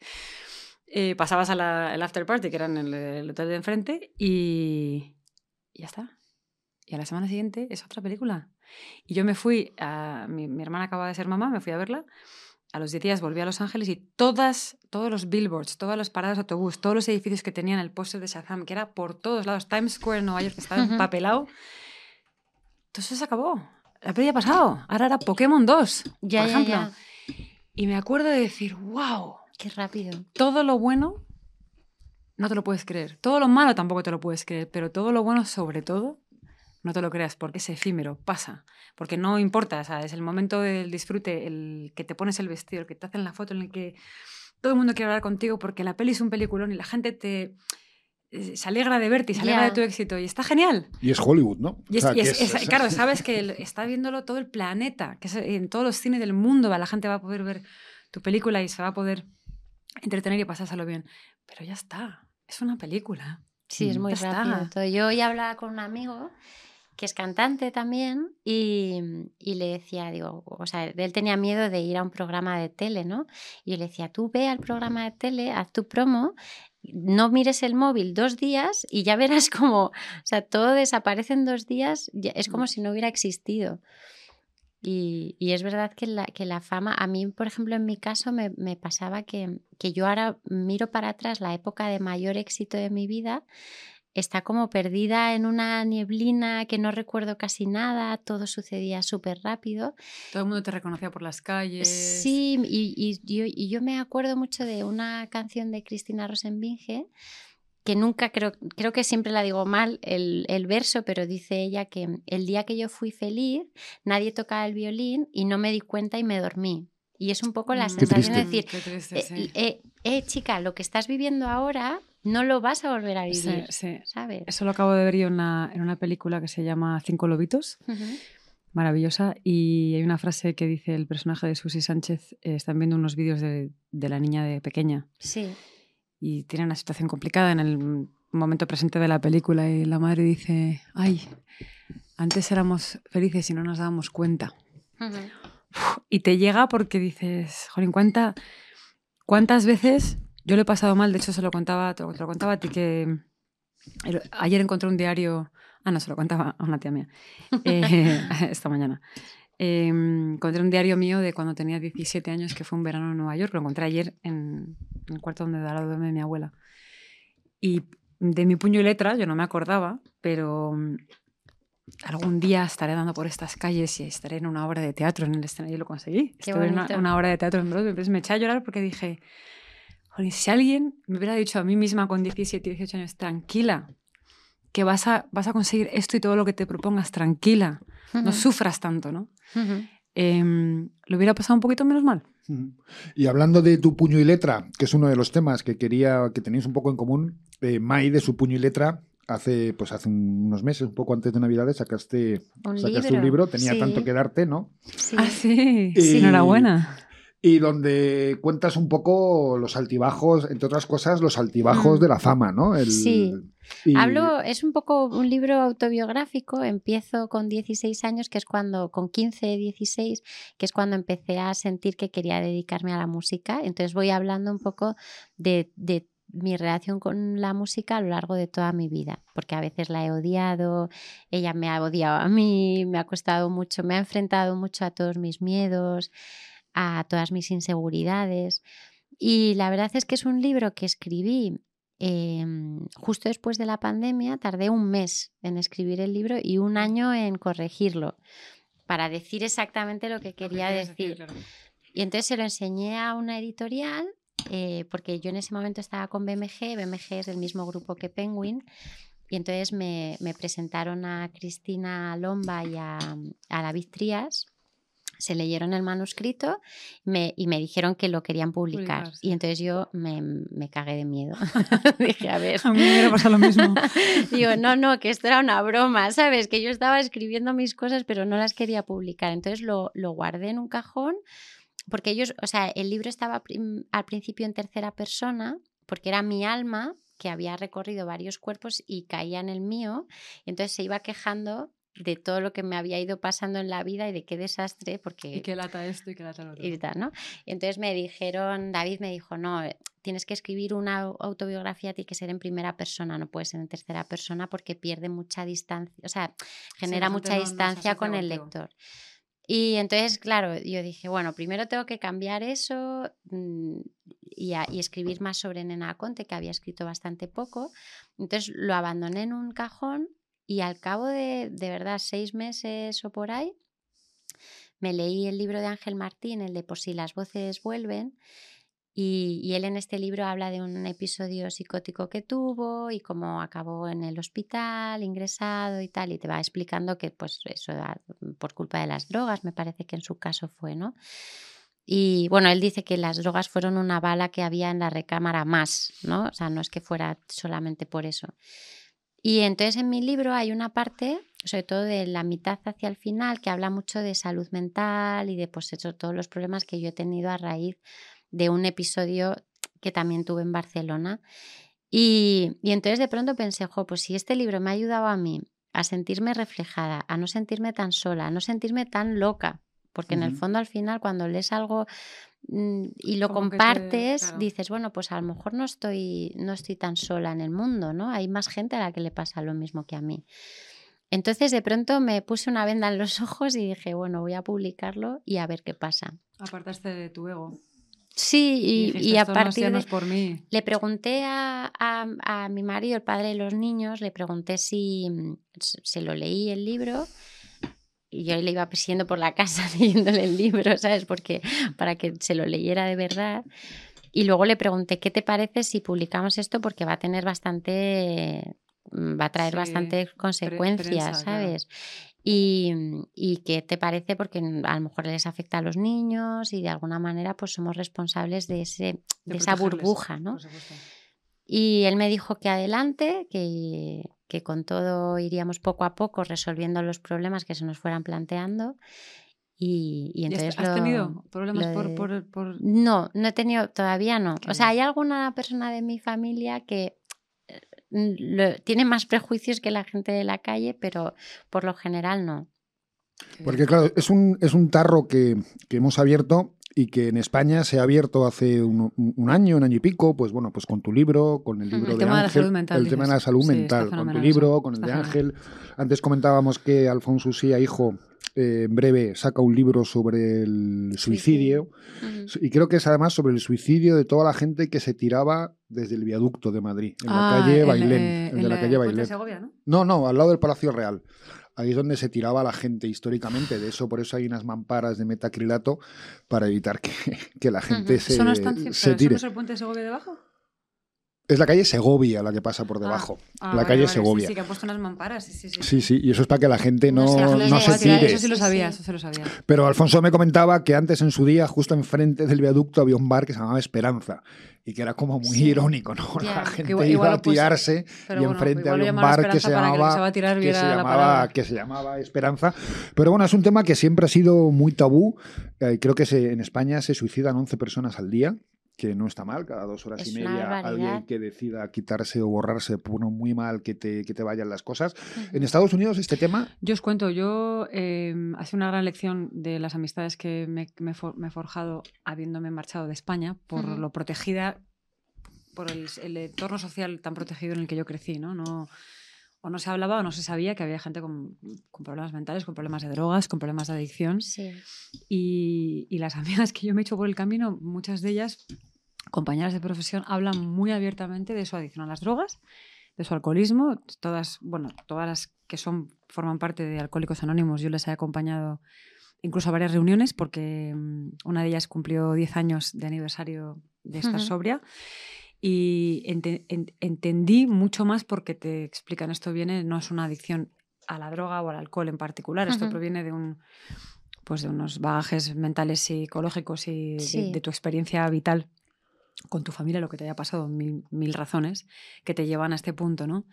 Speaker 5: Eh, pasabas al after party, que era en el, el hotel de enfrente, y, y ya está. Y a la semana siguiente es otra película. Y yo me fui, a, mi, mi hermana acaba de ser mamá, me fui a verla. A los 10 días volví a Los Ángeles y todas, todos los billboards, todas las paradas de autobús, todos los edificios que tenían el póster de Shazam, que era por todos lados, Times Square en Nueva York, que estaba empapelado, todo eso se acabó. La peli ha pasado. Ahora era Pokémon 2,
Speaker 4: Ya,
Speaker 5: por ejemplo.
Speaker 4: ya.
Speaker 5: Y me acuerdo de decir, wow,
Speaker 4: Qué rápido.
Speaker 5: todo lo bueno no te lo puedes creer. Todo lo malo tampoco te lo puedes creer, pero todo lo bueno sobre todo no te lo creas porque es efímero, pasa. Porque no importa, o sea, es el momento del disfrute, el que te pones el vestido, el que te hacen la foto, en el que todo el mundo quiere hablar contigo porque la peli es un peliculón y la gente te se alegra de verte y se alegra de tu éxito y está genial.
Speaker 2: Y es Hollywood, ¿no?
Speaker 5: Y es,
Speaker 2: O sea,
Speaker 5: y es- es- claro, *laughs* sabes que el- está viéndolo todo el planeta, que es en todos los cines del mundo, va, la gente va a poder ver tu película y se va a poder entretener y pasárselo bien. Pero ya está, es una película.
Speaker 4: Sí, es
Speaker 2: Mm.
Speaker 4: muy
Speaker 5: Ya
Speaker 4: rápido. Yo hoy hablaba con un amigo que es cantante también y, y le decía, digo, o sea, él tenía miedo de ir a un programa de tele, ¿no? Y yo le decía, tú ve al programa de tele, haz tu promo, no mires el móvil dos días y ya verás como, o sea, todo desaparece en dos días, es como si no hubiera existido. Y, y es verdad que la, que la fama, a mí, por ejemplo, en mi caso me, me pasaba que, que yo ahora miro para atrás la época de mayor éxito de mi vida, está como perdida en una nieblina que no recuerdo casi nada, todo sucedía súper rápido.
Speaker 5: Todo el mundo te reconocía por las calles.
Speaker 4: Sí, y, y yo, y yo me acuerdo mucho de una canción de Cristina Rosenbinge que nunca creo, creo que siempre la digo mal el, el verso, pero dice ella que el día que yo fui feliz, nadie tocaba el violín y no me di cuenta y me dormí. Y es un poco la
Speaker 5: Mm,
Speaker 2: Qué
Speaker 4: sensación de decir,
Speaker 5: Qué triste,
Speaker 4: eh, eh, eh, chica, lo que estás viviendo ahora no lo vas a volver a
Speaker 5: Sí,
Speaker 4: vivir,
Speaker 5: sí.
Speaker 4: ¿sabes?
Speaker 5: Eso lo acabo de ver yo en una, en una película que se llama Cinco Lobitos, maravillosa, y hay una frase que dice el personaje de Susi Sánchez, eh, están viendo unos vídeos de, de la niña de pequeña
Speaker 4: Sí,
Speaker 5: y tiene una situación complicada en el momento presente de la película y la madre dice, ay, antes éramos felices y no nos dábamos cuenta. Y te llega porque dices, Jolín, ¿cuánta, ¿cuántas veces yo lo he pasado mal? De hecho, se lo contaba, te lo, te lo contaba a ti que el- ayer encontré un diario, ah, no, se lo contaba a una tía mía, eh, *laughs* esta mañana. Eh, encontré un diario mío de cuando tenía 17 años, que fue un verano en Nueva York. Lo encontré ayer en, en el cuarto donde lado duerme mi abuela. Y de mi puño y letra, yo no me acordaba, pero mm, algún día estaré andando por estas calles y estaré en una obra de teatro en el escenario y lo conseguí.
Speaker 4: Qué
Speaker 5: Estuve en una, una obra de teatro en Broadway, entonces me eché a llorar porque dije, "Jolín, si alguien me hubiera dicho a mí misma con 17, 18 años, tranquila, que vas a, vas a conseguir esto y todo lo que te propongas, tranquila, no sufras tanto, ¿no? Em, lo hubiera pasado un poquito menos mal.
Speaker 2: Y hablando de tu puño y letra, que es uno de los temas que quería que tenéis un poco en común, eh, Mai de su puño y letra hace pues hace unos meses, un poco antes de Navidades, sacaste
Speaker 4: Un
Speaker 2: sacaste
Speaker 4: libro,
Speaker 2: un libro, tenía
Speaker 4: sí.
Speaker 2: tanto que darte, ¿no?
Speaker 4: Sí.
Speaker 5: Ah, sí.
Speaker 2: Y-
Speaker 5: Enhorabuena.
Speaker 2: Y donde cuentas un poco los altibajos, entre otras cosas, los altibajos
Speaker 4: Mm.
Speaker 2: de la fama, ¿no? El-
Speaker 4: Sí.
Speaker 2: y-
Speaker 4: Hablo, es un poco un libro autobiográfico. Empiezo con 16 años, que es cuando, con 15, 16, que es cuando empecé a sentir que quería dedicarme a la música. Entonces voy hablando un poco de, de- mi relación con la música a lo largo de toda mi vida, porque a veces la he odiado, ella me ha odiado a mí, me ha costado mucho, me ha enfrentado mucho a todos mis miedos, a todas mis inseguridades. Y la verdad es que es un libro que escribí em, justo después de la pandemia, tardé un mes en escribir el libro y un año en corregirlo para decir exactamente lo que quería decir. Y entonces se lo enseñé a una editorial eh, porque yo en ese momento estaba con BMG, BMG es del mismo grupo que Penguin, y entonces me, me presentaron a Cristina Lomba y a, a, David Trías. Se leyeron el manuscrito me, y me dijeron que lo querían publicar. Publicarse. Y entonces yo me, me cagué de miedo. *laughs* Dije, a ver.
Speaker 5: A mí me pasa lo mismo. *laughs*
Speaker 4: Digo, no, no, que esto era una broma, ¿sabes? Que yo estaba escribiendo mis cosas, pero no las quería publicar. Entonces lo, lo guardé en un cajón porque ellos, o sea, el libro estaba al principio en tercera persona, porque era mi alma que había recorrido varios cuerpos y caía en el mío, y entonces se iba quejando de todo lo que me había ido pasando en la vida y de qué desastre, porque...
Speaker 5: Y qué lata esto y qué lata lo otro.
Speaker 4: Y, tal, ¿no? y entonces me dijeron, David me dijo, no, tienes que escribir una autobiografía, tiene que ser en primera persona, no puede ser en tercera persona porque pierde mucha distancia, o sea, genera sí, mucha distancia con el lector. Y entonces, claro, yo dije, bueno, primero tengo que cambiar eso mmm, y, a, y, escribir más sobre Nena Conte, que había escrito bastante poco. Entonces lo abandoné en un cajón y al cabo de, de verdad, seis meses o por ahí, me leí el libro de Ángel Martín, el de Por si las voces vuelven, y, y, él en este libro habla de un episodio psicótico que tuvo y cómo acabó en el hospital, ingresado y tal, y te va explicando que pues eso por culpa de las drogas, me parece que en su caso fue, ¿no? Y bueno, él dice que las drogas fueron una bala que había en la recámara más, ¿no? O sea, no es que fuera solamente por eso. Y entonces en mi libro hay una parte, sobre todo de la mitad hacia el final, que habla mucho de salud mental y de pues eso, todos los problemas que yo he tenido a raíz de un episodio que también tuve en Barcelona. Y, y entonces de pronto pensé, jo, pues si este libro me ha ayudado a mí a sentirme reflejada, a no sentirme tan sola, a no sentirme tan loca, porque uh -huh. en el fondo al final cuando lees algo y lo Como compartes, te, claro. dices, bueno, pues a lo mejor no estoy, no estoy tan sola en el mundo, ¿no? Hay más gente a la que le pasa lo mismo que a mí. Entonces de pronto me puse una venda en los *laughs* ojos y dije, bueno, voy a publicarlo y a ver qué pasa.
Speaker 5: Apartaste de tu ego.
Speaker 4: Sí, y, y,
Speaker 5: dijiste,
Speaker 4: y a partir
Speaker 5: no
Speaker 4: de,
Speaker 5: por mí.
Speaker 4: le pregunté a, a, a, mi marido, el padre de los niños, le pregunté si se lo leí el libro y yo le iba persiguiendo por la casa *laughs* leyéndole el libro, ¿sabes? Porque para que se lo leyera de verdad. Y luego le pregunté, ¿qué te parece si publicamos esto? Porque va a tener bastante, va a traer sí, bastantes consecuencias, prensa, ¿sabes? Y, y, qué te parece, porque a lo mejor les afecta a los niños y de alguna manera pues somos responsables de, ese, de, de esa burbuja, ¿no? Y él me dijo que adelante, que, que con todo iríamos poco a poco resolviendo los problemas que se nos fueran planteando. Y, y entonces
Speaker 5: ¿Has
Speaker 4: lo,
Speaker 5: tenido problemas
Speaker 4: de...
Speaker 5: por, por, por,
Speaker 4: No, no he tenido, todavía no. O sea, hay alguna persona de mi familia que lo, tiene más prejuicios que la gente de la calle, pero por lo general no.
Speaker 2: Porque claro, es un, es un tarro que, que hemos abierto y que en España se ha abierto hace un, un, año, un año y pico, pues bueno, pues con tu libro, con el libro
Speaker 5: el
Speaker 2: de
Speaker 5: tema
Speaker 2: Ángel,
Speaker 5: de la salud mental,
Speaker 2: el tema de la salud
Speaker 5: sí,
Speaker 2: mental, con tu libro, con el de Ángel. Antes comentábamos que Alfonso Usía, hijo, eh, en breve saca un libro sobre el suicidio uh -huh. y creo que es además sobre el suicidio de toda la gente que se tiraba desde el viaducto de Madrid, en
Speaker 5: ah,
Speaker 2: la calle Bailén,
Speaker 5: eh,
Speaker 2: el de la calle Bailén.
Speaker 5: Segovia, ¿no?
Speaker 2: no, no, al lado del Palacio Real. Ahí es donde se tiraba la gente históricamente. De eso, por eso hay unas mamparas de metacrilato para evitar que, *laughs* que la gente uh -huh. se,
Speaker 5: ¿Eso no está
Speaker 2: se tire.
Speaker 5: ¿Eso no es el puente de Segovia debajo?
Speaker 2: Es la calle Segovia la que pasa por debajo.
Speaker 5: Ah, ah,
Speaker 2: la
Speaker 5: vale,
Speaker 2: calle
Speaker 5: vale,
Speaker 2: Segovia.
Speaker 5: Sí, sí, que ha puesto unas mamparas. Sí, sí, sí.
Speaker 2: Sí, sí, y eso es para que la gente no,
Speaker 5: no,
Speaker 2: no se tire.
Speaker 5: Eso sí lo sabía, eso sí lo sabía.
Speaker 2: Pero Alfonso me comentaba que antes en su día, justo enfrente del viaducto, había un bar que se llamaba Esperanza. Y que era como muy sí. irónico, ¿no? Yeah. La gente igual, iba a tirarse pues, y enfrente bueno, había un bar que se llamaba, que, que, se llamaba que se llamaba Esperanza. Pero bueno, es un tema que siempre ha sido muy tabú. Eh, creo que se, en España se suicidan 11 personas al día que no está mal, cada dos horas
Speaker 4: es
Speaker 2: y media alguien que decida quitarse o borrarse por uno muy mal que te, que te vayan las cosas. Uh -huh. En Estados Unidos este tema...
Speaker 5: Yo os cuento, yo eh, hace una gran lección de las amistades que me, me, for, me, he forjado habiéndome marchado de España por uh -huh. lo protegida por el, el entorno social tan protegido en el que yo crecí, ¿no? no o no se hablaba o no se sabía que había gente con, con problemas mentales, con problemas de drogas, con problemas de adicción.
Speaker 4: Sí.
Speaker 5: Y, y las *laughs* amigas que yo me he hecho por el camino, muchas de ellas, compañeras de profesión, hablan muy abiertamente de su adicción a las drogas, de su alcoholismo. Todas, bueno, todas las que son, forman parte de Alcohólicos Anónimos, yo les he acompañado incluso a varias reuniones porque mm, una de ellas cumplió 10 años de aniversario de estar sobria y ente- en- entendí mucho más porque te explican esto viene, no es una adicción a la droga o al alcohol en particular, esto proviene de un pues de unos bagajes mentales psicológicos y de-
Speaker 4: Sí.
Speaker 5: de, tu experiencia vital con tu familia, lo que te haya pasado, mil, mil razones que te llevan a este punto, ¿no?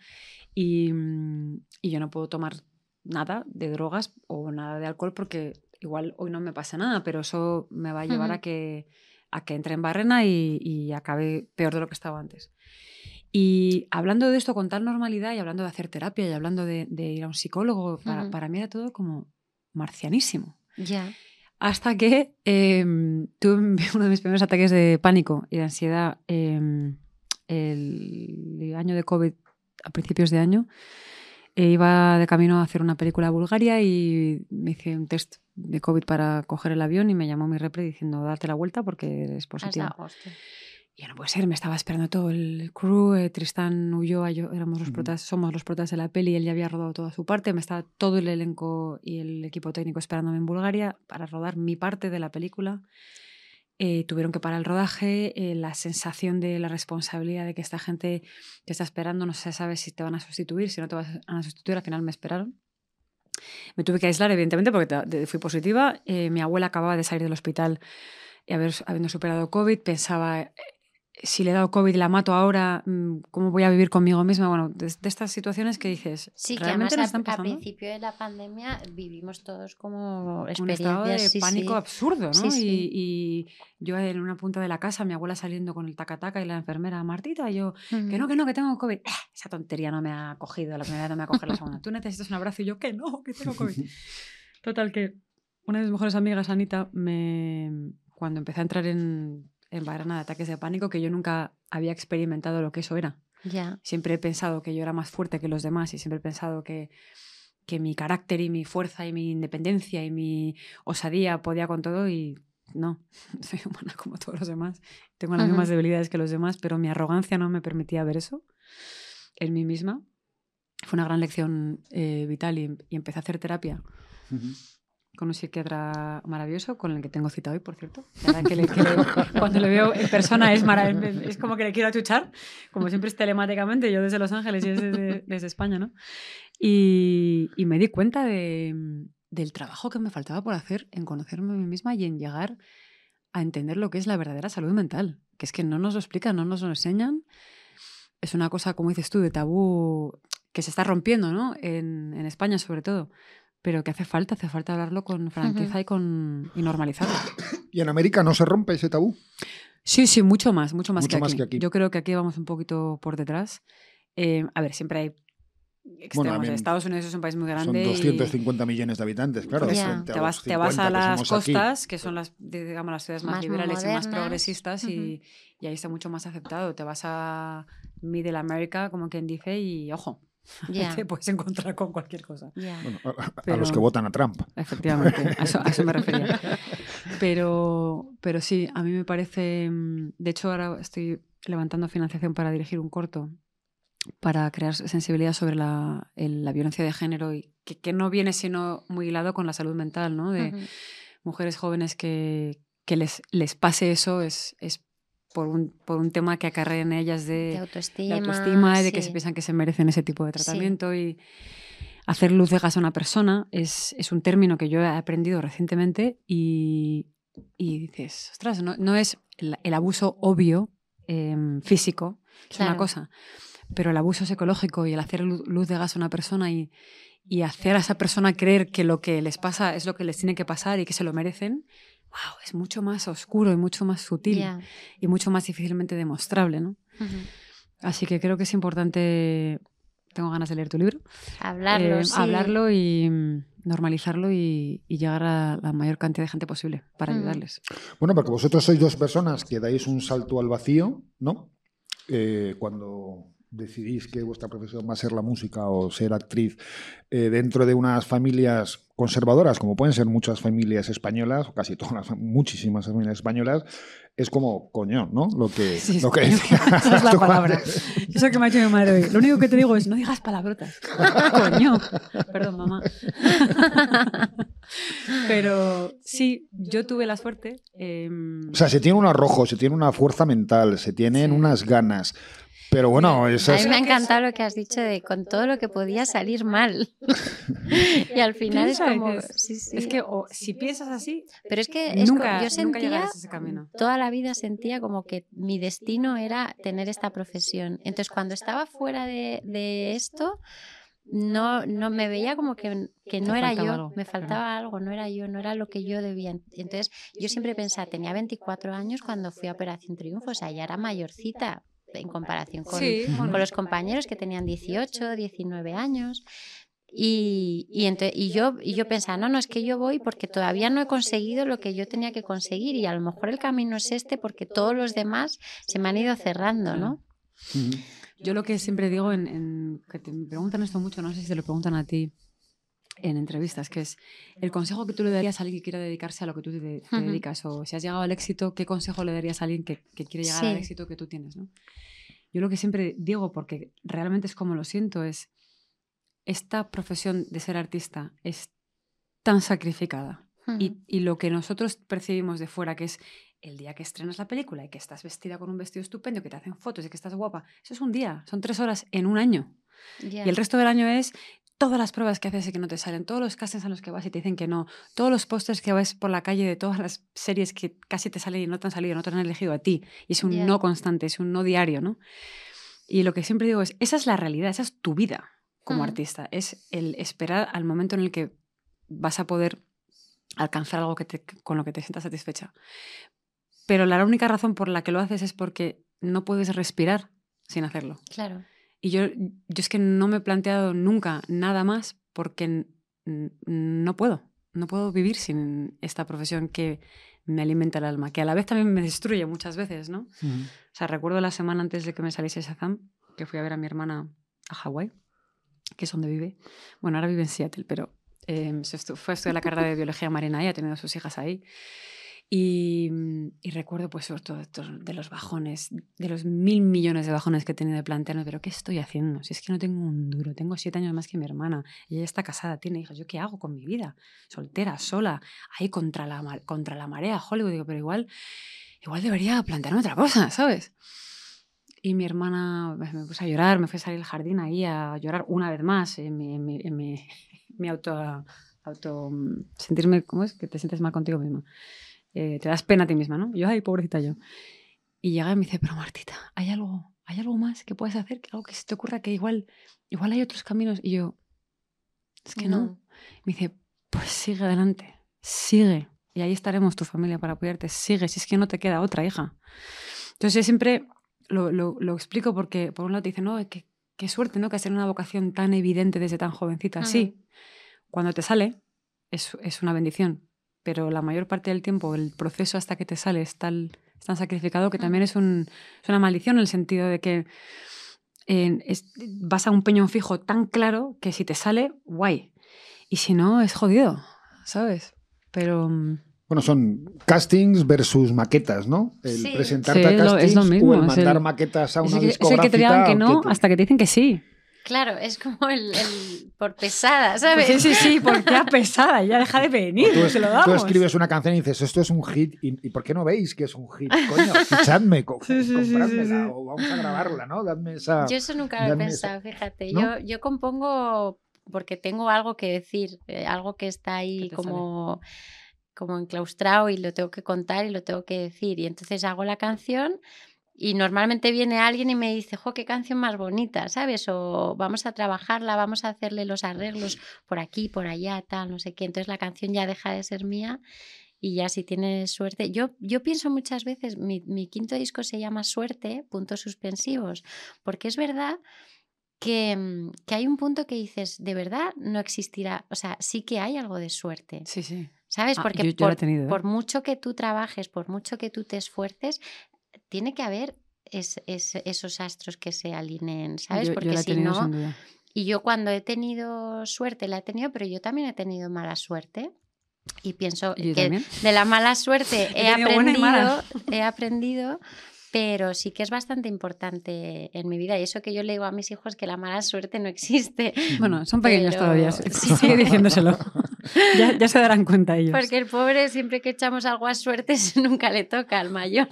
Speaker 5: Y, mm, y yo no puedo tomar nada de drogas o nada de alcohol porque igual hoy no me pasa nada, pero eso me va a llevar a que a que entre en barrena y, y acabe peor de lo que estaba antes. Y hablando de esto con tal normalidad y hablando de hacer terapia y hablando de, de ir a un psicólogo, para, para mí era todo como marcianísimo.
Speaker 4: Ya.
Speaker 5: Hasta que em, tuve *laughs* uno de mis primeros ataques de pánico y de ansiedad em, el año de COVID, a principios de año. E iba de camino a hacer una película a Bulgaria y me hice un test de COVID para coger el avión y me llamó mi repre diciendo date la vuelta porque eres
Speaker 4: Has
Speaker 5: positiva.
Speaker 4: Dado, hostia.
Speaker 5: Y yo, no puede ser, me estaba esperando todo el crew, eh, Tristán Ulloa, yo éramos los
Speaker 2: Ujú.
Speaker 5: protas, somos los protas de la peli, él ya había rodado toda su parte, me estaba todo el elenco y el equipo técnico esperándome en Bulgaria para rodar mi parte de la película. Eh, tuvieron que parar el rodaje, eh, la sensación de la responsabilidad de que esta gente te está esperando, no se sabe si te van a sustituir, si no te van a sustituir, al final me esperaron. Me tuve que aislar, evidentemente, porque fui positiva. Eh, mi abuela acababa de salir del hospital y haber, habiendo superado COVID, pensaba, eh, si le he dado COVID y la mato ahora, mm, ¿cómo voy a vivir conmigo misma? Bueno, de, de estas situaciones que dices,
Speaker 4: Sí, que
Speaker 5: ¿realmente
Speaker 4: además
Speaker 5: nos
Speaker 4: a,
Speaker 5: están
Speaker 4: a
Speaker 5: pasando?
Speaker 4: principio de la pandemia vivimos todos como
Speaker 5: un estado de
Speaker 4: sí,
Speaker 5: pánico
Speaker 4: sí.
Speaker 5: absurdo, ¿no?
Speaker 4: Sí.
Speaker 5: Y, y yo en una punta de la casa, mi abuela saliendo con el taca-taca y la enfermera, Martita, y yo, que no, que no, que tengo COVID. Eh, esa tontería no me ha cogido, la primera vez no me va a coger la segunda. Tú necesitas un abrazo y yo, que no, que tengo COVID. *laughs* Total, que una de mis mejores amigas, Anita, me, cuando empecé a entrar en, en barrena de ataques de pánico, que yo nunca había experimentado lo que eso era.
Speaker 4: Ya.
Speaker 5: Siempre he pensado que yo era más fuerte que los demás y siempre he pensado que, que mi carácter y mi fuerza y mi independencia y mi osadía podía con todo y no, *laughs* soy humana como todos los demás. Tengo las
Speaker 4: Ujú.
Speaker 5: mismas debilidades que los demás, pero mi arrogancia no me permitía ver eso en mí misma. Fue una gran lección eh, vital y, y empecé a hacer terapia
Speaker 2: Ujú.
Speaker 5: Con un psiquiatra maravilloso, con el que tengo cita hoy, por cierto. Que le- que le- cuando le veo en persona es, es como que le quiero achuchar, como siempre es telemáticamente, yo desde Los Ángeles y desde, desde España, ¿no? Y, y me di cuenta de, del trabajo que me faltaba por hacer en conocerme a mí misma y en llegar a entender lo que es la verdadera salud mental, que es que no nos lo explican, no nos lo enseñan. Es una cosa, como dices tú, de tabú que se está rompiendo, ¿no? En, en España sobre todo pero que hace falta, hace falta hablarlo con franqueza y, con, y normalizarlo. *coughs*
Speaker 2: ¿Y en América no se rompe ese tabú?
Speaker 5: Sí, sí, mucho más, mucho más,
Speaker 2: Mucho
Speaker 5: que,
Speaker 2: más
Speaker 5: aquí.
Speaker 2: que aquí.
Speaker 5: Yo creo que aquí vamos un poquito por detrás. Eh, a ver, siempre hay extremos. Estados Unidos es un país muy
Speaker 2: Son
Speaker 5: grande. y-
Speaker 2: 250 millones de habitantes, claro.
Speaker 5: te, vas, te vas
Speaker 2: 50
Speaker 5: a
Speaker 2: que
Speaker 5: las
Speaker 2: aquí.
Speaker 5: costas, que son las, digamos, las ciudades más,
Speaker 4: Más
Speaker 5: liberales y más progresistas, y, y ahí está mucho más aceptado. Te vas a Middle America, como quien dice, y ojo, *laughs*
Speaker 4: Ya.
Speaker 5: te puedes encontrar con cualquier cosa.
Speaker 2: Bueno, a, a- a
Speaker 5: Pero-
Speaker 2: los que votan a Trump.
Speaker 5: Efectivamente, a eso, a eso me *laughs* refería. Pero, pero sí, a mí me parece. mm, De hecho, ahora estoy levantando financiación para dirigir un corto para crear sensibilidad sobre la, el- la violencia de género y que, que no viene sino muy hilado con la salud mental, ¿no? De mujeres jóvenes que, que les, les pase eso es, es por, un, por un tema que acarreen ellas
Speaker 4: de
Speaker 5: de,
Speaker 4: autoestima.
Speaker 5: de autoestima y de que se
Speaker 4: sí.
Speaker 5: piensan que se merecen ese tipo de
Speaker 4: Sí.
Speaker 5: tratamiento y hacer luz de gas a una persona es, es un término que yo he aprendido recientemente y, y dices, ostras, no, no es el, el abuso obvio em, físico, es una cosa, pero el abuso psicológico y el hacer lu- luz de gas a una persona y, y hacer a esa persona creer que lo que les pasa es lo que les tiene que pasar y que se lo merecen, wow, es mucho más oscuro y mucho más sutil y mucho más difícilmente demostrable, ¿no? Así que creo que es importante, tengo ganas de leer tu libro,
Speaker 4: Hablarlo,
Speaker 5: eh,
Speaker 4: sí.
Speaker 5: hablarlo y mm, normalizarlo y, y llegar a la mayor cantidad de gente posible para ayudarles.
Speaker 2: Bueno, porque vosotros sois dos personas que dais un salto al vacío, ¿no? eh, cuando decidís que vuestra profesión va a ser la música o ser actriz eh, dentro de unas familias conservadoras, como pueden ser muchas familias españolas, o casi todas, las- muchísimas familias españolas, es como coño, ¿no? Lo que, *laughs*
Speaker 5: Sí,
Speaker 2: lo que
Speaker 5: coño,
Speaker 2: decía *laughs*
Speaker 5: esa es la palabra.
Speaker 2: madre.
Speaker 5: Eso que me ha hecho mi madre hoy. Lo único que te digo es no digas palabrotas. *laughs* Coño. Perdón, mamá. Pero sí, yo tuve la suerte. em,
Speaker 2: O sea, se tiene un arrojo, se tiene una fuerza mental, se tienen
Speaker 5: Sí.
Speaker 2: unas ganas. Pero bueno,
Speaker 4: A
Speaker 2: esas...
Speaker 4: mí me ha encantado lo que has dicho de con todo lo que podía salir mal. *laughs* y al final es como.
Speaker 5: dices,
Speaker 4: sí, sí.
Speaker 5: Es que o, si piensas así,
Speaker 4: Pero es que es
Speaker 5: nunca,
Speaker 4: yo
Speaker 5: nunca
Speaker 4: sentía,
Speaker 5: a ese camino.
Speaker 4: toda la vida sentía como que mi destino era tener esta profesión. Entonces, cuando estaba fuera de, de esto, no, no me veía como que, que no era
Speaker 5: faltaba
Speaker 4: yo,
Speaker 5: algo,
Speaker 4: me
Speaker 5: claro.
Speaker 4: faltaba algo, no era yo, no era lo que yo debía. Entonces, yo siempre pensaba, tenía 24 años cuando fui a Operación Triunfo, o sea, ya era mayorcita en comparación con,
Speaker 5: Sí, bueno.
Speaker 4: con los compañeros que tenían 18, 19 años. Y, y, yo, y yo pensaba, no, no, es que yo voy porque todavía no he conseguido lo que yo tenía que conseguir y a lo mejor el camino es este porque todos los demás se me han ido cerrando, ¿no?
Speaker 5: Yo lo que siempre digo, en, en- que te me preguntan esto mucho, no sé si te lo preguntan a ti en entrevistas, que es el consejo que tú le darías a alguien que quiera dedicarse a lo que tú te, te
Speaker 4: Ujú.
Speaker 5: dedicas, o si has llegado al éxito, ¿qué consejo le darías a alguien que, que quiere llegar al
Speaker 4: Sí.
Speaker 5: éxito que tú tienes? ¿no? Yo lo que siempre digo, porque realmente es como lo siento, es esta profesión de ser artista es tan sacrificada. Y, y lo que nosotros percibimos de fuera, que es el día que estrenas la película y que estás vestida con un vestido estupendo, que te hacen fotos y que estás guapa, eso es un día, son tres horas en un año.
Speaker 4: Ya.
Speaker 5: Y el resto del año es todas las pruebas que haces y que no te salen, todos los castings a los que vas y te dicen que no, todos los pósters que ves por la calle de todas las series que casi te salen y no te han salido, no te han elegido a ti. Y es un no constante, es un no diario, ¿no? Y lo que siempre digo es, esa es la realidad, esa es tu vida como
Speaker 4: Mm.
Speaker 5: artista, es el esperar al momento en el que vas a poder alcanzar algo que te- con lo que te sientas satisfecha. Pero la única razón por la que lo haces es porque no puedes respirar sin hacerlo.
Speaker 4: Claro.
Speaker 5: Y yo, yo es que no me he planteado nunca nada más porque no puedo. No puedo vivir sin esta profesión que me alimenta el alma, que a la vez también me destruye muchas veces, ¿no?
Speaker 2: Ujú.
Speaker 5: O sea, recuerdo la semana antes de que me saliese Shazam, que fui a ver a mi hermana a Hawái, que es donde vive. Bueno, ahora vive en Seattle, pero eh, fue a estudiar la carrera de biología marina y ha tenido a sus hijas ahí. Y, mm, y recuerdo, pues, sobre todo de los bajones, de los mil millones de bajones que he tenido de plantearme, pero ¿qué estoy haciendo? Si es que no tengo un duro, tengo siete años más que mi hermana, y ella está casada, tiene hijos, ¿yo qué hago con mi vida? Soltera, sola, ahí contra la, contra la marea, Hollywood, digo, pero igual, igual debería plantearme otra cosa, ¿sabes? Y mi hermana pues, me puse a llorar, me fue a salir al jardín ahí a llorar una vez más en mi, en mi, en mi- *laughs* mi auto, auto... mm, Sentirme, ¿cómo es? Que te sientes mal contigo misma. Eh, te das pena a ti misma, ¿no? Yo, ay, pobrecita yo. Y llega y me dice, pero Martita, ¿hay algo, ¿hay algo más que puedes hacer? ¿Algo que se te ocurra que igual, igual hay otros caminos? Y yo, es que no.
Speaker 4: No.
Speaker 5: Me dice, pues sigue adelante, sigue. Y ahí estaremos tu familia para apoyarte. Sigue, si es que no te queda otra, hija. Entonces yo siempre lo, lo- lo explico porque por un lado te dicen, no, qué, qué suerte, ¿no? Que hacer una vocación tan evidente desde tan jovencita. Sí, cuando te sale es, es una bendición, pero la mayor parte del tiempo el proceso hasta que te sale es, tal, es tan sacrificado que también es, un, es una maldición en el sentido de que eh, es- vas a un peñón fijo tan claro que si te sale, guay. Y si no, es jodido, ¿sabes? Pero... mm,
Speaker 2: Bueno, son castings versus maquetas, ¿no? El
Speaker 4: Sí.
Speaker 2: presentarte
Speaker 5: Sí,
Speaker 2: a
Speaker 5: es lo- es
Speaker 2: castings
Speaker 5: lo mismo,
Speaker 2: o el
Speaker 5: es
Speaker 2: mandar
Speaker 5: el-
Speaker 2: maquetas a
Speaker 5: es,
Speaker 2: una
Speaker 5: el que, es el
Speaker 2: discográfica.
Speaker 5: que te digan que no
Speaker 2: te-
Speaker 5: hasta que te dicen que sí.
Speaker 4: Claro, es como el, el por pesada,
Speaker 5: Pues
Speaker 4: ¿sabes?
Speaker 5: sí, sí, sí, porque *laughs* ya pesada, ya deja de venir,
Speaker 2: Tú,
Speaker 5: se lo
Speaker 2: tú
Speaker 5: damos.
Speaker 2: escribes una canción y dices, esto es un hit, ¿y, y por qué no veis que es un hit? Coño, *laughs* fichadme, co-
Speaker 5: Sí, sí, sí,
Speaker 2: comprádmela,
Speaker 5: sí, sí.
Speaker 2: o vamos a grabarla, ¿no? Dadme esa...
Speaker 4: Yo eso nunca lo he
Speaker 2: esa-
Speaker 4: pensado, fíjate.
Speaker 2: ¿No?
Speaker 4: Yo, yo compongo porque tengo algo que decir, eh, algo que está ahí como, como enclaustrado y lo tengo que contar y lo tengo que decir. Y entonces hago la canción y normalmente viene alguien y me dice, jo, qué canción más bonita, ¿sabes? O vamos a trabajarla, vamos a hacerle los arreglos por aquí, por allá, tal, no sé qué. Entonces la canción ya deja de ser mía y ya si tienes suerte. Yo, yo pienso muchas veces, mi, mi quinto disco se llama Suerte, puntos suspensivos, porque es verdad que, mm, que hay un punto que dices, de verdad no existirá, o sea, sí que hay algo de suerte,
Speaker 5: Sí, sí.
Speaker 4: ¿sabes?
Speaker 5: Ah,
Speaker 4: Porque
Speaker 5: yo- yo la he
Speaker 4: por,
Speaker 5: tenido, ¿eh?
Speaker 4: por mucho que tú trabajes, por mucho que tú te esfuerces, tiene que haber es, es esos astros que se alineen, ¿sabes?
Speaker 5: Yo-
Speaker 4: Porque si
Speaker 5: tenido
Speaker 4: no, y yo cuando he tenido suerte la he tenido, pero yo también he tenido mala suerte. Y pienso que
Speaker 5: también.
Speaker 4: de la mala suerte *laughs*
Speaker 5: He
Speaker 4: aprendido, *laughs* he aprendido, pero sí que es bastante importante en mi vida. Y eso que yo le digo a mis hijos que la mala suerte no existe.
Speaker 5: Bueno, son pequeños
Speaker 4: Pero-
Speaker 5: todavía.
Speaker 4: Sí, *laughs*
Speaker 5: sigue diciéndoselo. Ya, ya se darán cuenta ellos.
Speaker 4: Porque el pobre, siempre que echamos algo a suerte, *laughs* nunca le toca al mayor.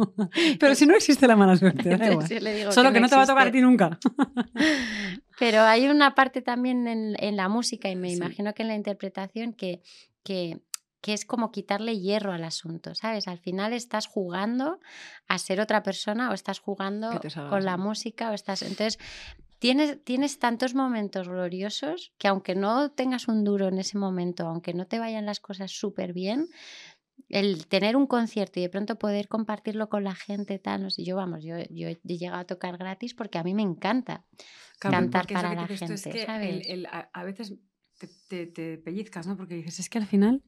Speaker 4: *laughs*
Speaker 5: Pero si no existe la mala suerte, da igual. Solo que, no te va a tocar a ti nunca. *laughs*
Speaker 4: Pero hay una parte también en, en la música y me
Speaker 5: Sí.
Speaker 4: imagino que en la interpretación que, que, que es como quitarle hierro al asunto, ¿sabes? Al final estás jugando a ser otra persona o estás jugando con la música o estás... Entonces, tienes, tienes tantos momentos gloriosos que aunque no tengas un duro en ese momento, aunque no te vayan las cosas súper bien, el tener un concierto y de pronto poder compartirlo con la gente, tal, no sé, yo vamos, yo, yo he llegado a tocar gratis porque a mí me encanta. Cantar para la
Speaker 5: tú, es
Speaker 4: gente,
Speaker 5: que
Speaker 4: ¿sabes?
Speaker 5: el- el- a, a veces te, te- te pellizcas, ¿no? Porque dices, es que al final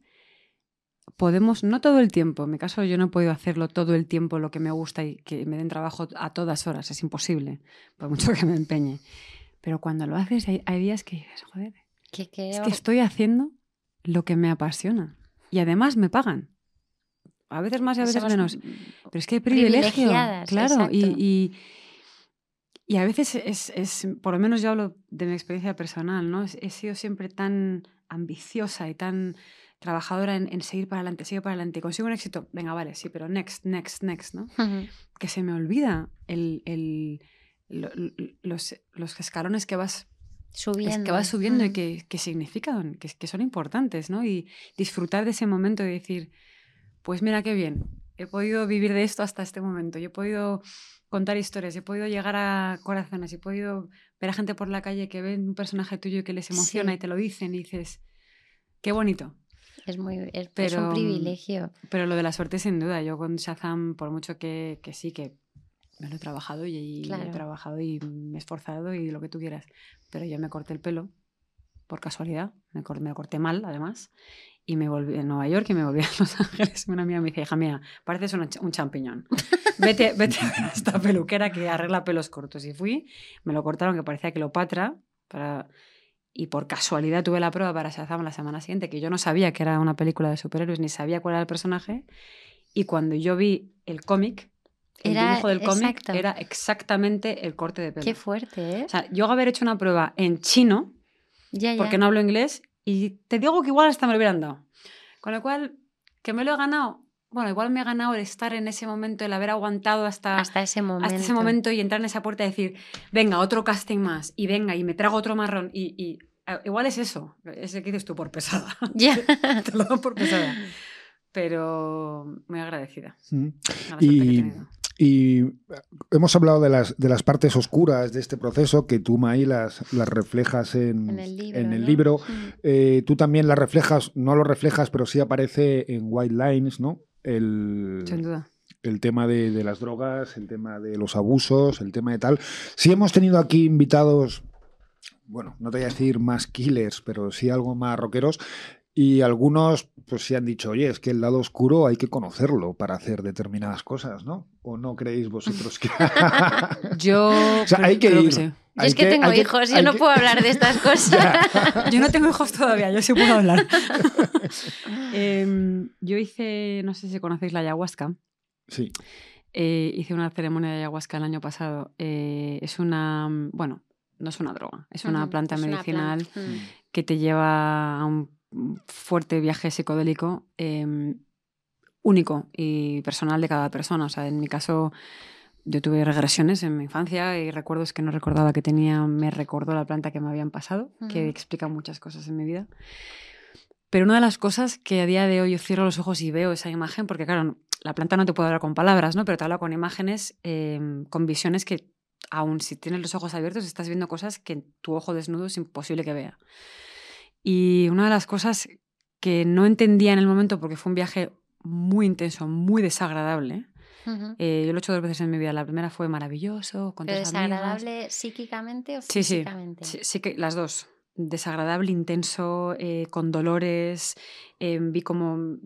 Speaker 5: podemos, no todo el tiempo, en mi caso yo no he podido hacerlo todo el tiempo lo que me gusta y que me den trabajo a todas horas, es imposible, por mucho que me empeñe. Pero cuando lo haces, hay, hay días que dices, joder,
Speaker 4: Que, que
Speaker 5: es que estoy haciendo lo que me apasiona. Y además me pagan. A veces más y a veces
Speaker 4: somos
Speaker 5: menos. Pero es que privilegio.
Speaker 4: privilegiadas,
Speaker 5: Claro. Y, y, y a veces es, es, por lo menos yo hablo de mi experiencia personal, ¿no? He sido siempre tan ambiciosa y tan trabajadora en, en seguir para adelante, seguir para adelante. Consigo un éxito, venga, vale, sí, pero next, next, next, ¿no? Que se me olvida el, el- lo- lo- los, los escalones que vas
Speaker 4: subiendo.
Speaker 5: es que vas subiendo y
Speaker 4: Ujú.
Speaker 5: que, que significan, que, que son importantes, ¿no? Y disfrutar de ese momento y decir, pues mira qué bien, he podido vivir de esto hasta este momento, yo he podido contar historias, he podido llegar a corazones, he podido ver a gente por la calle que ven un personaje tuyo y que les emociona
Speaker 4: Sí.
Speaker 5: y te lo dicen y dices, qué bonito.
Speaker 4: Es, muy, es, es
Speaker 5: Pero,
Speaker 4: un
Speaker 5: mm,
Speaker 4: privilegio.
Speaker 5: Pero lo de la suerte, sin duda, yo con Shazam, por mucho que, que sí, que me lo he trabajado y,
Speaker 4: Claro.
Speaker 5: he trabajado y me he esforzado y lo que tú quieras, pero yo me corté el pelo por casualidad, me, cor- me lo corté mal además, y me volví a Nueva York y me volví a Los *laughs* Ángeles. Una amiga me dice, hija mía, pareces una un champiñón. Vete, *laughs* vete a ver a esta peluquera que arregla pelos cortos. Y fui, me lo cortaron que parecía Cleopatra, para... y por casualidad tuve la prueba para Shazam la semana siguiente, que yo no sabía que era una película de superhéroes, ni sabía cuál era el personaje. Y cuando yo vi el cómic, el
Speaker 4: Era-
Speaker 5: dibujo del cómic era exactamente el corte de pelo.
Speaker 4: Qué fuerte, ¿eh?
Speaker 5: O sea, yo haber hecho una prueba en chino,
Speaker 4: ya, ya.
Speaker 5: porque no hablo inglés, y te digo que igual hasta me lo hubieran dado. Con lo cual, que me lo he ganado, bueno, igual me he ganado el estar en ese momento, el haber aguantado hasta,
Speaker 4: hasta ese momento.
Speaker 5: hasta ese momento y entrar en esa puerta y decir, venga, otro casting más, y venga, y me trago otro marrón, y, y, eh, igual es eso, ese que dices tú por pesada. *laughs*
Speaker 4: Ya. *laughs*
Speaker 5: te lo doy por pesada. Pero muy agradecida.
Speaker 2: Mm.
Speaker 5: a la suerte que he
Speaker 2: Y, y hemos hablado de las, de las partes oscuras de este proceso que tú, May, las, las reflejas en,
Speaker 4: En el libro.
Speaker 2: en el
Speaker 4: ¿no?
Speaker 2: libro.
Speaker 4: Mm.
Speaker 2: Eh, tú también las reflejas, no lo reflejas, pero sí aparece en White Lines, ¿no? El,
Speaker 5: Sin duda.
Speaker 2: el tema de, de las drogas, el tema de los abusos, el tema de tal. Sí hemos tenido aquí invitados, bueno, no te voy a decir más killers, pero sí algo más rockeros. Y algunos, pues sí han dicho, oye, es que el lado oscuro hay que conocerlo para hacer determinadas cosas, ¿no? ¿O no creéis vosotros que.? *laughs*
Speaker 5: Yo *laughs*
Speaker 2: O sea, hay que
Speaker 5: sí.
Speaker 4: Yo es que, tengo
Speaker 2: que-
Speaker 4: hijos, yo no
Speaker 2: que-
Speaker 4: puedo hablar de estas *laughs* cosas.
Speaker 5: Yo no tengo hijos todavía, yo sí puedo hablar. *laughs* Em, yo hice, no sé si conocéis la ayahuasca.
Speaker 2: Sí.
Speaker 5: Eh, hice una ceremonia de ayahuasca el año pasado. Eh, es una, bueno, no es una droga, es una planta
Speaker 4: es una
Speaker 5: medicinal
Speaker 4: planta.
Speaker 5: Que te lleva a un fuerte viaje psicodélico em, único y personal de cada persona. O sea, en mi caso, yo tuve regresiones en mi infancia y recuerdos que no recordaba que tenía, me recordó la planta que me habían pasado, que explica muchas cosas en mi vida. Pero una de las cosas que a día de hoy yo cierro los ojos y veo esa imagen, porque claro, la planta no te puede hablar con palabras, ¿no? Pero te habla con imágenes, em, con visiones que, aun si tienes los ojos abiertos, estás viendo cosas que tu ojo desnudo es imposible que vea. Y una de las cosas que no entendía en el momento, porque fue un viaje muy intenso, muy desagradable.
Speaker 4: Ujú.
Speaker 5: eh, yo lo he hecho dos veces en mi vida. La primera fue maravilloso, con
Speaker 4: ¿Pero
Speaker 5: amigas.
Speaker 4: desagradable psíquicamente o
Speaker 5: Sí, sí.
Speaker 4: físicamente?
Speaker 5: Sí, sí que las dos. Desagradable, intenso, eh, con dolores. eh, vi como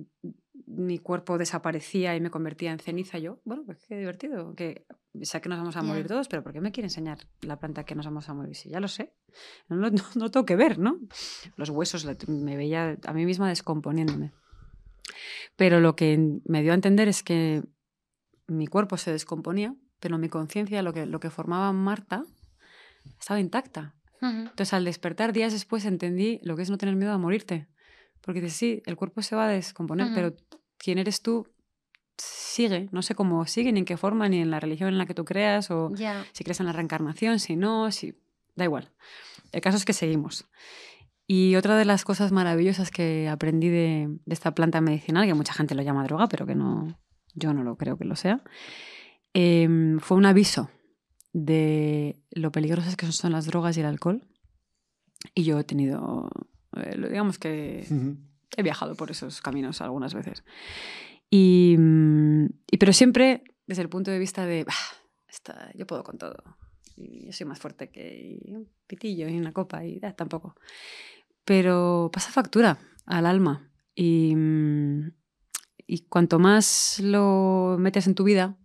Speaker 5: mi cuerpo desaparecía y me convertía en ceniza. Yo, bueno, pues qué divertido. Que sé que nos vamos a morir todos, pero ¿por qué me quiere enseñar la planta que nos vamos a morir? Si ya lo sé. No, no, no tengo que ver, ¿no? Los huesos, me veía a mí misma descomponiéndome. Pero lo que me dio a entender es que mi cuerpo se descomponía, pero mi conciencia, lo que, lo que formaba Marta, estaba intacta.
Speaker 4: Ujú.
Speaker 5: Entonces, al despertar días después, entendí lo que es no tener miedo a morirte. Porque dices, sí, el cuerpo se va a descomponer, pero quién eres tú sigue. No sé cómo sigue, ni en qué forma, ni en la religión en la que tú creas, o si crees en la reencarnación, si no, si... Da igual. El caso es que seguimos. Y otra de las cosas maravillosas que aprendí de, de esta planta medicinal, que mucha gente lo llama droga, pero que no, yo no lo creo que lo sea, em, fue un aviso de lo peligrosas que son las drogas y el alcohol. Y yo he tenido, eh, digamos que he viajado por esos caminos algunas veces. Y, y pero siempre desde el punto de vista de, "Bah, esta- yo puedo con todo. Y yo soy más fuerte que un pitillo y una copa y da, tampoco. Pero pasa factura al alma. Y, y cuanto más lo metes en tu vida,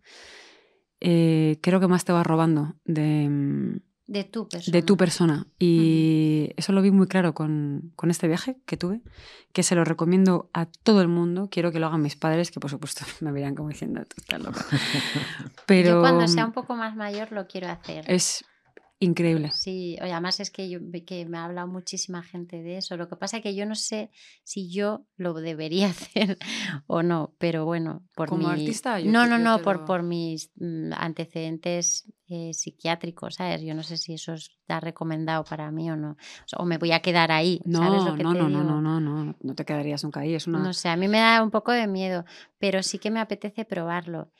Speaker 5: eh, creo que más te va robando de, mm,
Speaker 4: De tu persona.
Speaker 5: de tu persona. Y eso lo vi muy claro con, con este viaje que tuve, que se lo recomiendo a todo el mundo. Quiero que lo hagan mis padres, que por supuesto *laughs* me verían como diciendo, tú estás loca. Pero *laughs*
Speaker 4: Yo cuando sea un poco más mayor lo quiero hacer.
Speaker 5: es increíble.
Speaker 4: Sí, oye, además es que, yo, que me ha hablado muchísima gente de eso. Lo que pasa es que yo no sé si yo lo debería *laughs* hacer o no, pero bueno, por
Speaker 5: Como
Speaker 4: mi-
Speaker 5: artista, yo
Speaker 4: no, no, no, por,
Speaker 5: lo-
Speaker 4: por mis mm, antecedentes eh, psiquiátricos, ¿sabes? Yo no sé si eso está recomendado para mí o no. O, sea, o me voy a quedar ahí,
Speaker 5: No,
Speaker 4: ¿sabes lo que
Speaker 5: no,
Speaker 4: te
Speaker 5: no, no,
Speaker 4: digo?
Speaker 5: no, no, no, no te quedarías nunca ahí. Es una...
Speaker 4: No sé, a mí me da un poco de miedo, pero sí que me apetece probarlo.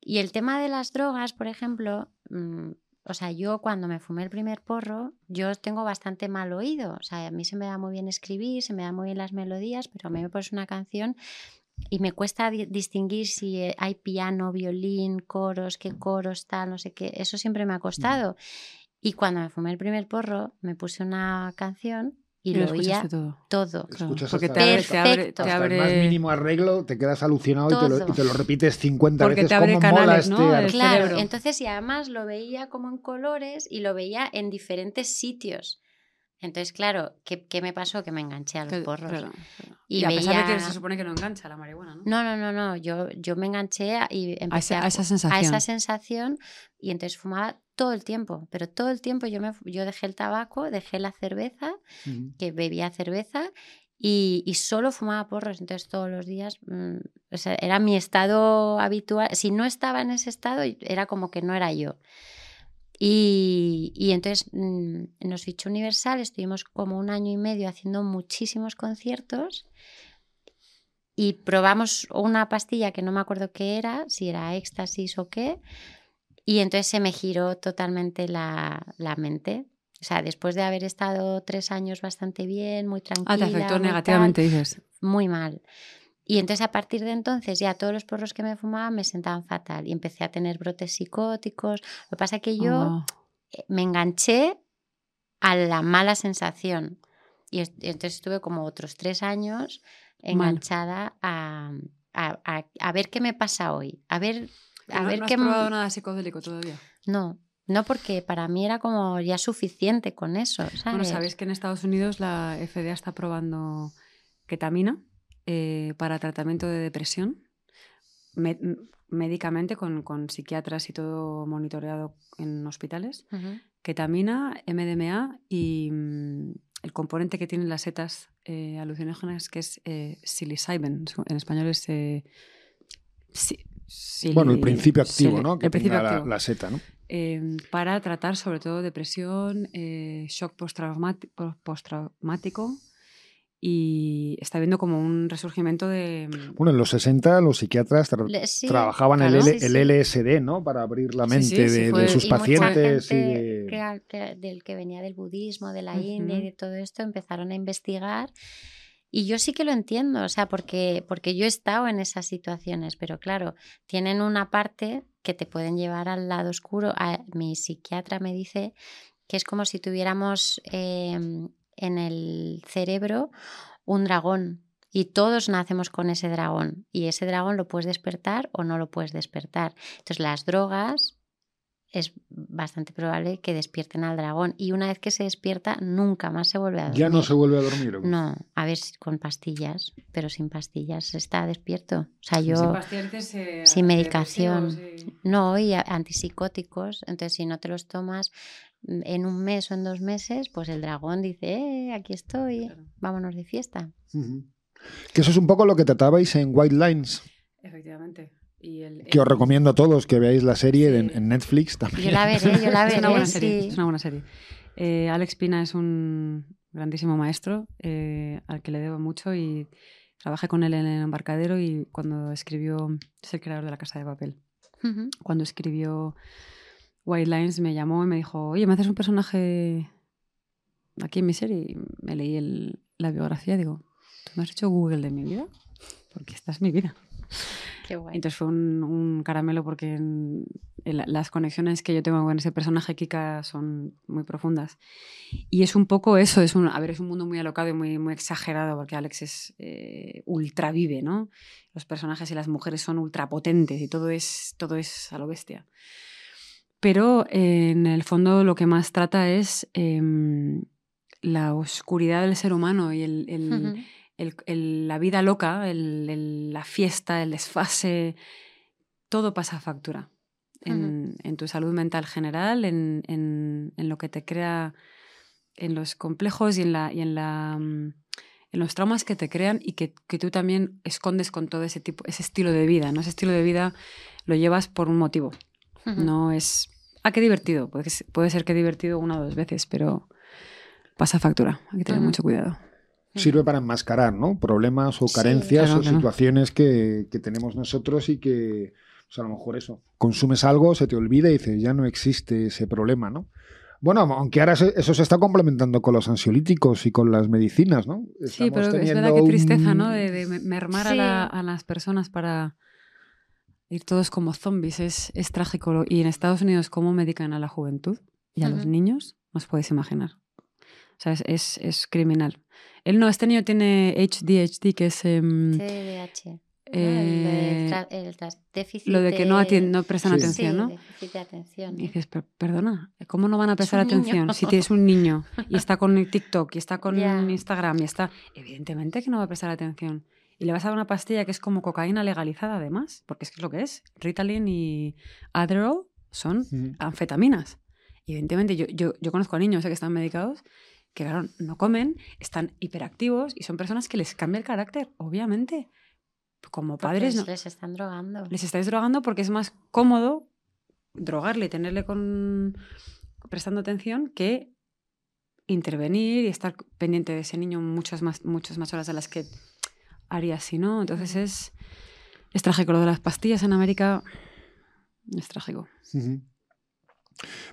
Speaker 4: Y el tema de las drogas, por ejemplo, mm, o sea, yo cuando me fumé el primer porro, yo tengo bastante mal oído. O sea, a mí se me da muy bien escribir, se me dan muy bien las melodías, pero a mí me pones una canción y me cuesta di- distinguir si eh, hay piano, violín, coros, qué coros, tal, no sé qué. Eso siempre me ha costado. Y cuando me fumé el primer porro, me puse una canción y, lo
Speaker 5: lo
Speaker 4: oía
Speaker 5: todo.
Speaker 4: todo.
Speaker 5: Claro,
Speaker 2: Escuchas
Speaker 5: porque
Speaker 2: hasta,
Speaker 5: te abre,
Speaker 2: hasta-
Speaker 5: te abre,
Speaker 4: Perfecto.
Speaker 5: te
Speaker 2: hasta el más mínimo arreglo, te quedas alucinado y te, lo, y te lo repites 50
Speaker 5: Porque
Speaker 2: veces.
Speaker 5: te abre
Speaker 2: ¿Cómo mola
Speaker 5: canales,
Speaker 2: este
Speaker 5: ¿no? El
Speaker 4: Claro, entonces y además lo veía como en colores y lo veía en diferentes sitios. Entonces, claro, ¿qué, qué me pasó? Que me enganché a los
Speaker 5: Que-
Speaker 4: porros.
Speaker 5: claro, claro.
Speaker 4: Y
Speaker 5: Y, a pesar de que
Speaker 4: veía-
Speaker 5: se supone que no engancha la marihuana, ¿no?
Speaker 4: No, no, no, no. Yo, yo me enganché a- y empecé
Speaker 5: esa,
Speaker 4: a,
Speaker 5: a esa sensación.
Speaker 4: a esa sensación y entonces fumaba todo el tiempo. Pero todo el tiempo yo, me, yo dejé el tabaco, dejé la cerveza, que bebía cerveza y, y solo fumaba porros. Entonces todos los días, mm, o sea, era mi estado habitual. Si no estaba en ese estado, era como que no era yo. Y, y entonces mm, nos fichó Universal, estuvimos como un año y medio haciendo muchísimos conciertos y probamos una pastilla que no me acuerdo qué era, si era éxtasis o qué, y entonces se me giró totalmente la, la mente. O sea, después de haber estado tres años bastante bien, muy tranquila.
Speaker 5: Ah, te afectó
Speaker 4: muy tal,
Speaker 5: negativamente, dices.
Speaker 4: muy mal. Y entonces a partir de entonces ya todos los porros que me fumaba me sentaban fatal y empecé a tener brotes psicóticos. Lo que pasa es que yo
Speaker 5: Oh.
Speaker 4: eh, me enganché a la mala sensación. Y, est- y entonces estuve como otros tres años enganchada a, a- a- a ver qué me pasa hoy. A ver, a
Speaker 5: ¿No,
Speaker 4: ver
Speaker 5: no
Speaker 4: qué...
Speaker 5: has
Speaker 4: m-
Speaker 5: probado nada psicodélico todavía?
Speaker 4: No, no porque para mí era como ya suficiente con eso, ¿sabes?
Speaker 5: Bueno, sabéis que en Estados Unidos la FDA está probando ketamina eh, para tratamiento de depresión, me- médicamente con, con psiquiatras y todo monitoreado en hospitales. Ketamina, MDMA y mm, el componente que tienen las setas eh, alucinógenas que es eh, psilocybin. En español es... eh, si-
Speaker 2: Bueno, el principio activo, ¿no? Que
Speaker 5: el principio
Speaker 2: tenga la,
Speaker 5: activo
Speaker 2: la seta, ¿no?
Speaker 5: eh, para tratar sobre todo depresión, eh, shock postraumático y está viendo como un resurgimiento de...
Speaker 2: Bueno, en los 60 los psiquiatras tra-
Speaker 4: Le- sí,
Speaker 2: trabajaban el,
Speaker 4: claro.
Speaker 2: L-
Speaker 4: Sí,
Speaker 2: el. LSD, ¿no? Para abrir la mente
Speaker 5: sí, sí,
Speaker 2: de, de sus
Speaker 4: y mucha
Speaker 2: pacientes. y de-
Speaker 4: que que- del que venía del budismo, de la
Speaker 5: Ujú.
Speaker 4: India y de todo esto empezaron a investigar. Y yo sí que lo entiendo, o sea, porque, porque yo he estado en esas situaciones, pero claro, tienen una parte que te pueden llevar al lado oscuro. A- mi psiquiatra me dice que es como si tuviéramos em, en el cerebro un dragón y todos nacemos con ese dragón y ese dragón lo puedes despertar o no lo puedes despertar. Entonces las drogas es bastante probable que despierten al dragón. Y una vez que se despierta, nunca más se vuelve a dormir.
Speaker 2: Ya no se vuelve a dormir. ¿o?
Speaker 4: No, a ver, si con pastillas, pero sin pastillas está despierto. O sea, yo...
Speaker 5: Sin pastillas, eh,
Speaker 4: sin medicación.
Speaker 5: sí.
Speaker 4: No, y antipsicóticos. Entonces, si no te los tomas en un mes o en dos meses, pues el dragón dice, eh, aquí estoy,
Speaker 5: Claro.
Speaker 4: vámonos de fiesta.
Speaker 2: Que eso es un poco lo que tratabais en White Lines,
Speaker 5: Efectivamente. Y el,
Speaker 2: que os recomiendo a todos que veáis la serie
Speaker 5: Sí.
Speaker 2: en, en Netflix también.
Speaker 4: Yo la veré, yo la *laughs*
Speaker 5: Es
Speaker 4: veré,
Speaker 5: una buena serie.
Speaker 4: sí.
Speaker 5: Es una buena serie. Eh, Alex Pina es un grandísimo maestro eh, al que le debo mucho y trabajé con él en el embarcadero y cuando escribió, es el creador de La Casa de Papel, cuando escribió White Lines me llamó y me dijo, oye, ¿me haces un personaje aquí en mi serie? Y me leí el- la biografía y digo, ¿tú me has hecho Google de mi vida? Porque esta es mi vida.
Speaker 4: Qué guay.
Speaker 5: Entonces fue un, un caramelo porque en- en la- las conexiones que yo tengo con ese personaje Kika son muy profundas. Y es un poco eso, es un, a ver, es un mundo muy alocado y muy, muy exagerado porque Alex es eh, ultra vive, ¿no? Los personajes y las mujeres son ultra potentes y todo es, todo es a lo bestia. Pero eh, en el fondo lo que más trata es em, la oscuridad del ser humano y el, el-
Speaker 4: Ujú.
Speaker 5: el- el- la vida loca, la fiesta, el desfase, todo pasa factura. En, en tu salud mental general, en, en- en lo que te crea, en los complejos y en, la, y en, la, mm, en los traumas que te crean y que, que tú también escondes con todo ese, tipo, ese estilo de vida. ¿no? Ese estilo de vida lo llevas por un motivo. No es. Ah, qué divertido. Puede, que se- puede ser que divertido una o dos veces, pero pasa factura. Hay que tener mucho cuidado.
Speaker 2: Sirve para enmascarar, ¿no? Problemas o
Speaker 4: Sí.
Speaker 2: carencias
Speaker 5: Claro,
Speaker 2: o situaciones que, que tenemos nosotros y que, pues a lo mejor eso, consumes algo, se te olvida y dices, ya no existe ese problema, ¿no? Bueno, aunque ahora eso se está complementando con los ansiolíticos y con las medicinas, ¿no?
Speaker 5: Sí, pero es verdad que tristeza,
Speaker 2: un-
Speaker 5: ¿no? De, de me- mermar a, la- a las personas para ir todos como zombies. Es, es trágico. Y en Estados Unidos, cómo medican a la juventud y a los niños, no os podéis imaginar. O sea, es, es, es criminal. Él no, este niño tiene HDHD, que es em,
Speaker 4: TDAH. ¿no?
Speaker 5: eh,
Speaker 4: el, el tras- déficit
Speaker 5: lo de que no, atien- no prestan
Speaker 2: Sí.
Speaker 5: atención,
Speaker 4: Sí,
Speaker 5: ¿no?
Speaker 4: déficit de atención.
Speaker 5: Y dices, "Per- perdona, ¿cómo no van a
Speaker 4: Es
Speaker 5: prestar
Speaker 4: niño.
Speaker 5: atención si tienes un niño y está con el *laughs* TikTok y está con
Speaker 4: Ya.
Speaker 5: Instagram y está... Evidentemente que no va a prestar atención. Y le vas a dar una pastilla que es como cocaína legalizada además, porque es que es lo que es. Ritalin y Adderall son anfetaminas. Y evidentemente yo, yo, yo conozco a niños eh, que están medicados que claro, no comen, están hiperactivos y son personas que les cambia el carácter, obviamente. Como padres
Speaker 4: les,
Speaker 5: no,
Speaker 4: les están drogando.
Speaker 5: les estáis drogando porque es más cómodo drogarle y tenerle con prestando atención que intervenir y estar pendiente de ese niño muchas más, muchas más horas de las que haría si no. Entonces es, es trágico. Lo de las pastillas en América es trágico.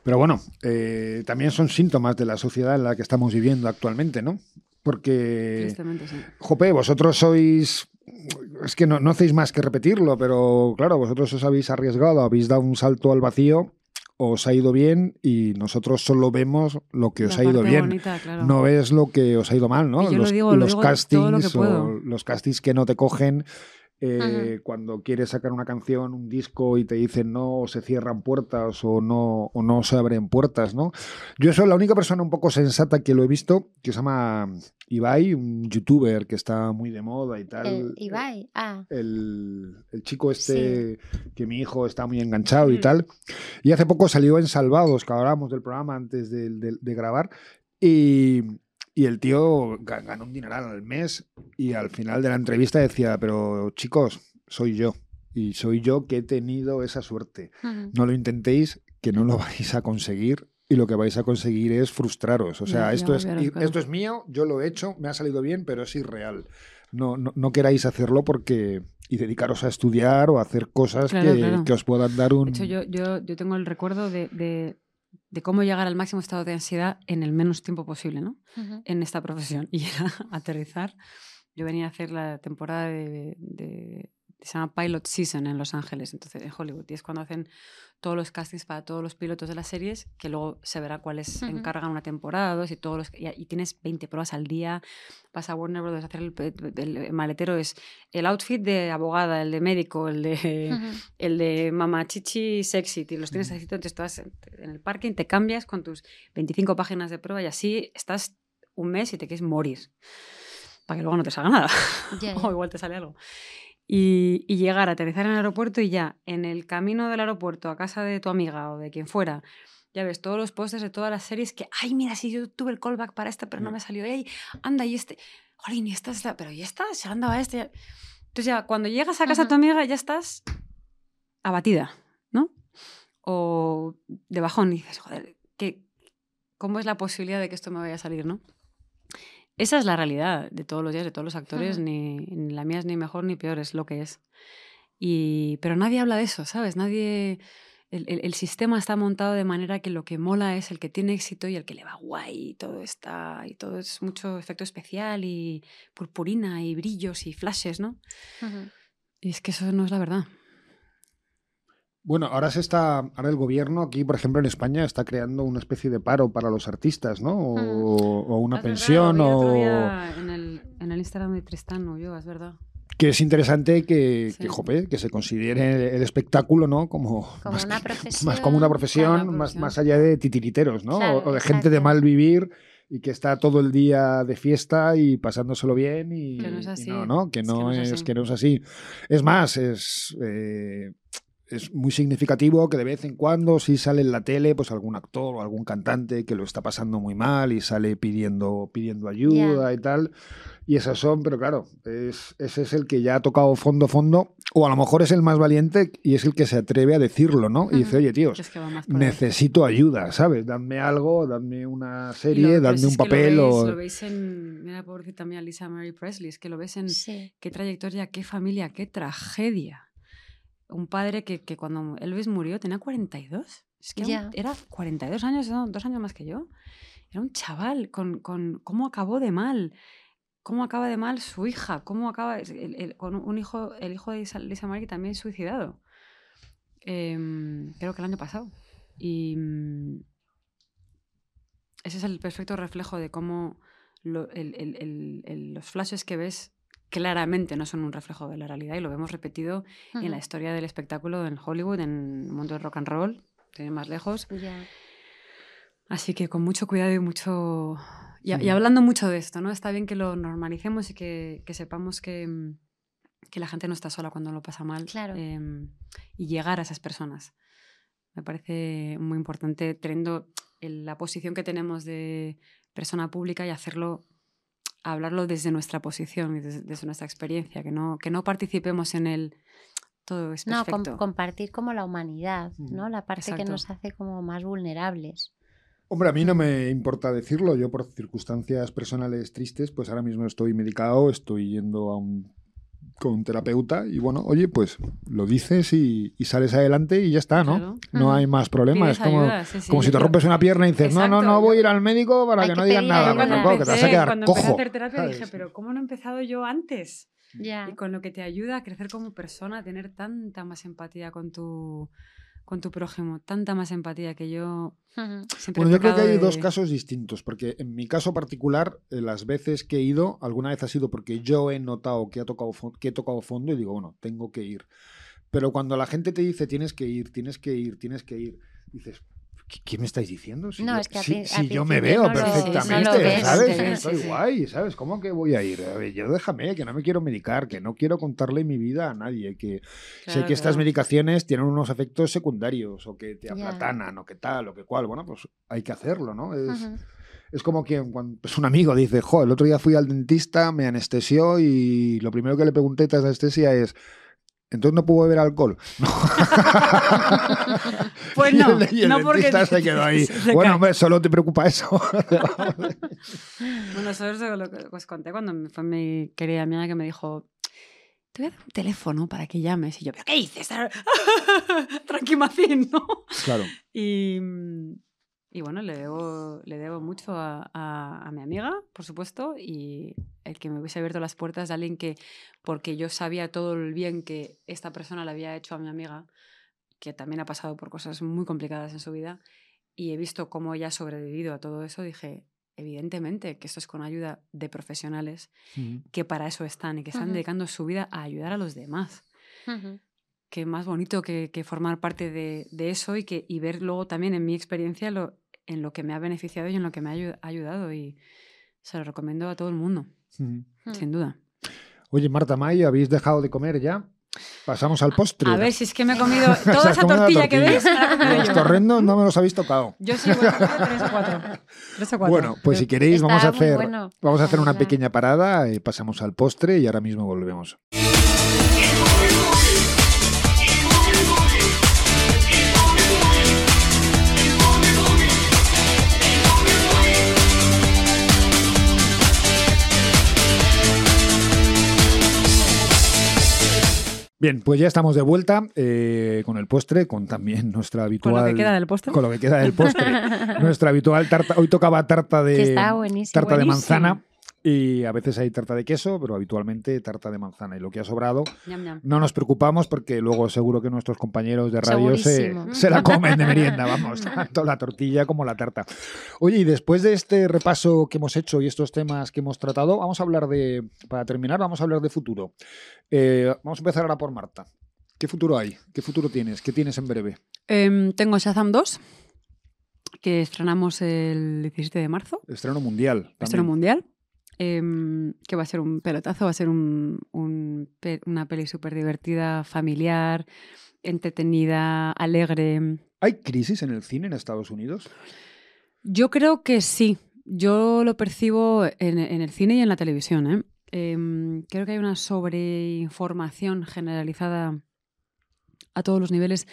Speaker 2: Pero bueno, eh, también son síntomas de la sociedad en la que estamos viviendo actualmente, ¿no? Porque,
Speaker 5: sí.
Speaker 2: jope, vosotros sois, es que no, no hacéis más que repetirlo, pero claro, vosotros os habéis arriesgado, habéis dado un salto al vacío, os ha ido bien y nosotros solo vemos lo que os
Speaker 5: La
Speaker 2: ha ido bien.
Speaker 5: bonita, claro.
Speaker 2: No ves lo que os ha ido mal, ¿no?
Speaker 5: Lo
Speaker 2: los
Speaker 5: digo- lo
Speaker 2: castings o los castings que no te cogen. Eh, Cuando quieres sacar una canción, un disco y te dicen no, o se cierran puertas o no, o no se abren puertas, ¿no? Yo soy la única persona un poco sensata que lo he visto, que se llama Ibai, un youtuber que está muy de moda y tal.
Speaker 4: El Ibai. Ah,
Speaker 2: El, el chico este que mi hijo está muy enganchado y tal. Y hace poco salió en Salvados, que hablábamos del programa antes de, de- de grabar. Y, y el tío ga- ganó un dineral al mes. Y al final de la entrevista decía, pero chicos, soy yo. Y soy yo que he tenido esa suerte. No lo intentéis, que no lo *laughs* vais a conseguir. Y lo que vais a conseguir es frustraros. O sea,
Speaker 5: Ya, ya
Speaker 2: esto, es,
Speaker 5: claro.
Speaker 2: esto es mío, yo lo he hecho, me ha salido bien, pero es irreal. No, no, no queráis hacerlo porque y dedicaros a estudiar o a hacer cosas
Speaker 5: Claro,
Speaker 2: que, que os puedan dar un...
Speaker 5: De hecho, yo, yo, yo tengo el recuerdo de, de, de cómo llegar al máximo estado de ansiedad en el menos tiempo posible, ¿no?
Speaker 4: Ujú.
Speaker 5: en esta profesión *laughs* y era aterrizar. Yo venía a hacer la temporada de, de se llama Pilot Season en Los Ángeles, entonces en Hollywood. Y es cuando hacen todos los castings para todos los pilotos de las series, que luego se verá cuáles
Speaker 4: Ujú.
Speaker 5: encargan una temporada, dos, y, todos los, y, y tienes 20 pruebas al día. Vas a Warner Brothers a hacer el, pe- el maletero, es el outfit de abogada, el de médico, el de,
Speaker 4: Ujú.
Speaker 5: el de mamachichi sexy, y los tienes así, entonces estás en el parking, te cambias con tus 25 páginas de prueba y así estás un mes y te quieres morir. Para que luego no te salga nada.
Speaker 4: Ya, *laughs*
Speaker 5: o
Speaker 4: ya.
Speaker 5: igual te sale algo. Y, y llegar a aterrizar en el aeropuerto y ya en el camino del aeropuerto a casa de tu amiga o de quien fuera, ya ves todos los pósters de todas las series que, ay, mira, si yo tuve el callback para esta, pero no me salió. Ey, anda, y este, jolín, y esta pero y esta, se andaba este. ya". Entonces ya cuando llegas a casa de tu amiga ya estás abatida, ¿no? O de bajón y dices, joder, ¿qué, ¿cómo es la posibilidad de que esto me vaya a salir, no? Esa es la realidad de todos los días, de todos los actores, ni, ni la mía es ni mejor ni peor, es lo que es. Y, pero nadie habla de eso, ¿sabes? Nadie... El, el- el sistema está montado de manera que lo que mola es el que tiene éxito y el que le va guay y todo está... Y todo es mucho efecto especial y purpurina y brillos y flashes, ¿no? Y es que eso no es la verdad.
Speaker 2: Bueno, ahora se está, ahora el gobierno aquí, por ejemplo, en España está creando una especie de paro para los artistas, ¿no? O, o una
Speaker 5: verdad,
Speaker 2: pensión, o
Speaker 5: En el, en el Instagram de Tristán o yo, es verdad.
Speaker 2: que es interesante que,
Speaker 5: Sí.
Speaker 2: que, jope, que se considere el espectáculo, ¿no? Como,
Speaker 4: Como
Speaker 2: más,
Speaker 4: una profesión.
Speaker 2: más como una profesión,
Speaker 5: Claro,
Speaker 2: más,
Speaker 5: profesión.
Speaker 2: más allá de titiriteros, ¿no?
Speaker 4: Claro,
Speaker 2: o, o de gente de mal vivir y que está todo el día de fiesta y pasándoselo bien y,
Speaker 5: Que no es
Speaker 2: y
Speaker 5: así.
Speaker 2: no, ¿no? Que no,
Speaker 5: es
Speaker 2: que no es así. Es más, es eh, es muy significativo que de vez en cuando sí sale en la tele pues algún actor o algún cantante que lo está pasando muy mal y sale pidiendo pidiendo ayuda y tal y esas son pero claro es, ese es el que ya ha tocado fondo fondo o a lo mejor es el más valiente y es el que se atreve a decirlo no y dice oye
Speaker 5: Que
Speaker 2: tíos
Speaker 5: es que va más por ahí.
Speaker 2: necesito ayuda sabes dadme algo dadme una serie dadme
Speaker 5: si
Speaker 2: un
Speaker 5: es que
Speaker 2: papel
Speaker 5: lo veis,
Speaker 2: o
Speaker 5: Lo veis en. Mira, pobrecita también a Lisa Mary Presley. Es que lo ves en.
Speaker 4: Sí.
Speaker 5: Qué trayectoria, qué familia, qué tragedia. Un padre que, que cuando Elvis murió tenía 42. Es que
Speaker 4: Ya.
Speaker 5: era 42 años, dos años más que yo. Era un chaval con, con cómo acabó de mal. Cómo acaba de mal su hija. Cómo acaba el- el- con un hijo, el hijo de Lisa, Lisa Mary también suicidado. Em, creo que el año pasado. Y mm, ese es el perfecto reflejo de cómo lo- el- los flashes que ves claramente no son un reflejo de la realidad y lo vemos repetido en la historia del espectáculo en Hollywood, en el mundo del rock and roll, más lejos. Así que con mucho cuidado y mucho... Y, hablando mucho de esto, ¿no? Está bien que lo normalicemos y que, que sepamos que, mm, que la gente no está sola cuando lo pasa mal.
Speaker 4: Claro.
Speaker 5: em, y llegar a esas personas. Me parece muy importante teniendo el- la posición que tenemos de persona pública y hacerlo, hablarlo desde nuestra posición y desde, desde nuestra experiencia, que no, que no participemos en el todo es
Speaker 4: No, com- compartir como la humanidad, ¿no? La parte que nos hace como más vulnerables.
Speaker 2: Hombre, a mí no me importa decirlo. Yo, por circunstancias personales tristes, pues ahora mismo estoy medicado, estoy yendo a un, con un terapeuta y bueno, oye, pues lo dices y, y sales adelante y ya está, ¿no?
Speaker 5: Claro.
Speaker 2: No hay más problema.
Speaker 5: Pides
Speaker 2: Es como,
Speaker 5: ayuda, sí, sí.
Speaker 2: como si te rompes una pierna y dices, no, no,
Speaker 5: Exacto,
Speaker 2: no voy a ir al médico para
Speaker 4: Hay
Speaker 2: que
Speaker 4: que
Speaker 2: no digan nada. tampoco, que te vas a
Speaker 5: empecé-
Speaker 2: quedar
Speaker 5: cuando
Speaker 2: cojo.
Speaker 5: empecé a hacer terapia
Speaker 2: ¿sabes?
Speaker 5: dije, pero ¿cómo no he empezado yo antes?
Speaker 4: Ya.
Speaker 5: Y con lo que te ayuda a crecer como persona, a tener tanta más empatía con tu, con tu prójimo, tanta más empatía que yo siempre
Speaker 2: Bueno, yo creo que hay
Speaker 5: de-
Speaker 2: dos casos distintos, porque en mi caso particular, eh, las veces que he ido, alguna vez ha sido porque yo he notado que, ha tocado que he tocado fondo y digo, bueno, tengo que ir. Pero cuando la gente te dice tienes que ir, tienes que ir, tienes que ir, dices, ¿qué, me estáis diciendo? Si
Speaker 4: No,
Speaker 2: yo,
Speaker 4: es que al
Speaker 2: si-
Speaker 4: pri-
Speaker 2: si
Speaker 4: al
Speaker 2: yo me veo
Speaker 4: no
Speaker 2: perfectamente,
Speaker 5: no lo
Speaker 2: ¿sabes?
Speaker 5: ves,
Speaker 2: Estoy guay, ¿sabes? ¿Cómo que voy a ir? A ver, yo déjame, que no me quiero medicar, que no quiero contarle mi vida a nadie, que sé que estas medicaciones tienen unos efectos secundarios o que te aplatanan o que tal o que cual. Bueno, pues hay que hacerlo, ¿no? Es como quien cuando pues un amigo dice, jo, el otro día fui al dentista, me anestesió y lo primero que le pregunté tras la anestesia es, entonces no puedo beber alcohol. *laughs* *laughs*
Speaker 5: Pues no,
Speaker 2: el- y el
Speaker 5: no porque *laughs*
Speaker 2: se quedó ahí.
Speaker 5: se
Speaker 2: bueno, hombre, solo te preocupa eso.
Speaker 5: Bueno, eso es lo que os conté cuando fue mi querida amiga que me dijo, te voy a dar un teléfono para que llames. Y yo, ¿pero qué dices? Tranquimacín, ¿no?
Speaker 2: claro.
Speaker 5: Y, mm, Y bueno, le debo, le debo mucho a, a- a mi amiga, por supuesto, y el que me hubiese abierto las puertas de alguien que, porque yo sabía todo el bien que esta persona le había hecho a mi amiga, que también ha pasado por cosas muy complicadas en su vida, y he visto cómo ella ha sobrevivido a todo eso, dije, evidentemente que esto es con ayuda de profesionales que para eso están y que están
Speaker 4: Ujú.
Speaker 5: dedicando su vida a ayudar a los demás
Speaker 4: Ujú.
Speaker 5: qué más bonito que, que formar parte de, de eso y, que, y ver luego también en mi experiencia lo, en lo que me ha beneficiado y en lo que me ha ayu- ayudado. Y se lo recomiendo a todo el mundo,
Speaker 2: Ujú.
Speaker 5: sin duda.
Speaker 2: Oye, Marta May, ¿habéis dejado de comer ya? Pasamos al postre.
Speaker 5: A ver si es que me he comido *laughs* toda esa
Speaker 2: comido la
Speaker 5: tortilla que ves.
Speaker 2: Los torrendos no me los habéis tocado.
Speaker 5: Yo sí, bueno, *laughs* tres o cuatro. Tres o cuatro.
Speaker 2: Bueno, pues si queréis
Speaker 4: Está
Speaker 2: vamos a hacer,
Speaker 4: bueno.
Speaker 2: vamos a hacer una pequeña parada, y pasamos al postre y ahora mismo volvemos. Bien, pues ya estamos de vuelta eh, con el postre, con también nuestra
Speaker 5: con
Speaker 2: habitual...
Speaker 5: lo que queda del postre.
Speaker 2: con lo que queda del postre. *laughs* nuestra habitual tarta. Hoy tocaba tarta de,
Speaker 4: Que está buenísimo.
Speaker 2: tarta de
Speaker 5: buenísimo.
Speaker 2: manzana y a veces hay tarta de queso, pero habitualmente tarta de manzana. Y lo que ha sobrado,
Speaker 5: Ñam, ñam.
Speaker 2: no nos preocupamos porque luego seguro que nuestros compañeros de radio se, se la comen de merienda, *laughs* vamos, tanto la tortilla como la tarta. Oye, y después de este repaso que hemos hecho y estos temas que hemos tratado, vamos a hablar de, para terminar, vamos a hablar de futuro. Eh, vamos a empezar ahora por Marta. ¿Qué futuro hay? ¿Qué futuro tienes? ¿Qué tienes en breve?
Speaker 5: Em, tengo Shazam 2, que estrenamos el 17 de marzo.
Speaker 2: Estreno mundial.
Speaker 5: Estreno mundial. Em, que va a ser un pelotazo, va a ser un- un una peli súper divertida, familiar, entretenida, alegre.
Speaker 2: ¿Hay crisis en el cine en Estados Unidos?
Speaker 5: Yo creo que sí. Yo lo percibo en, en el cine y en la televisión. ¿eh? Em, creo que hay una sobreinformación generalizada a todos los niveles.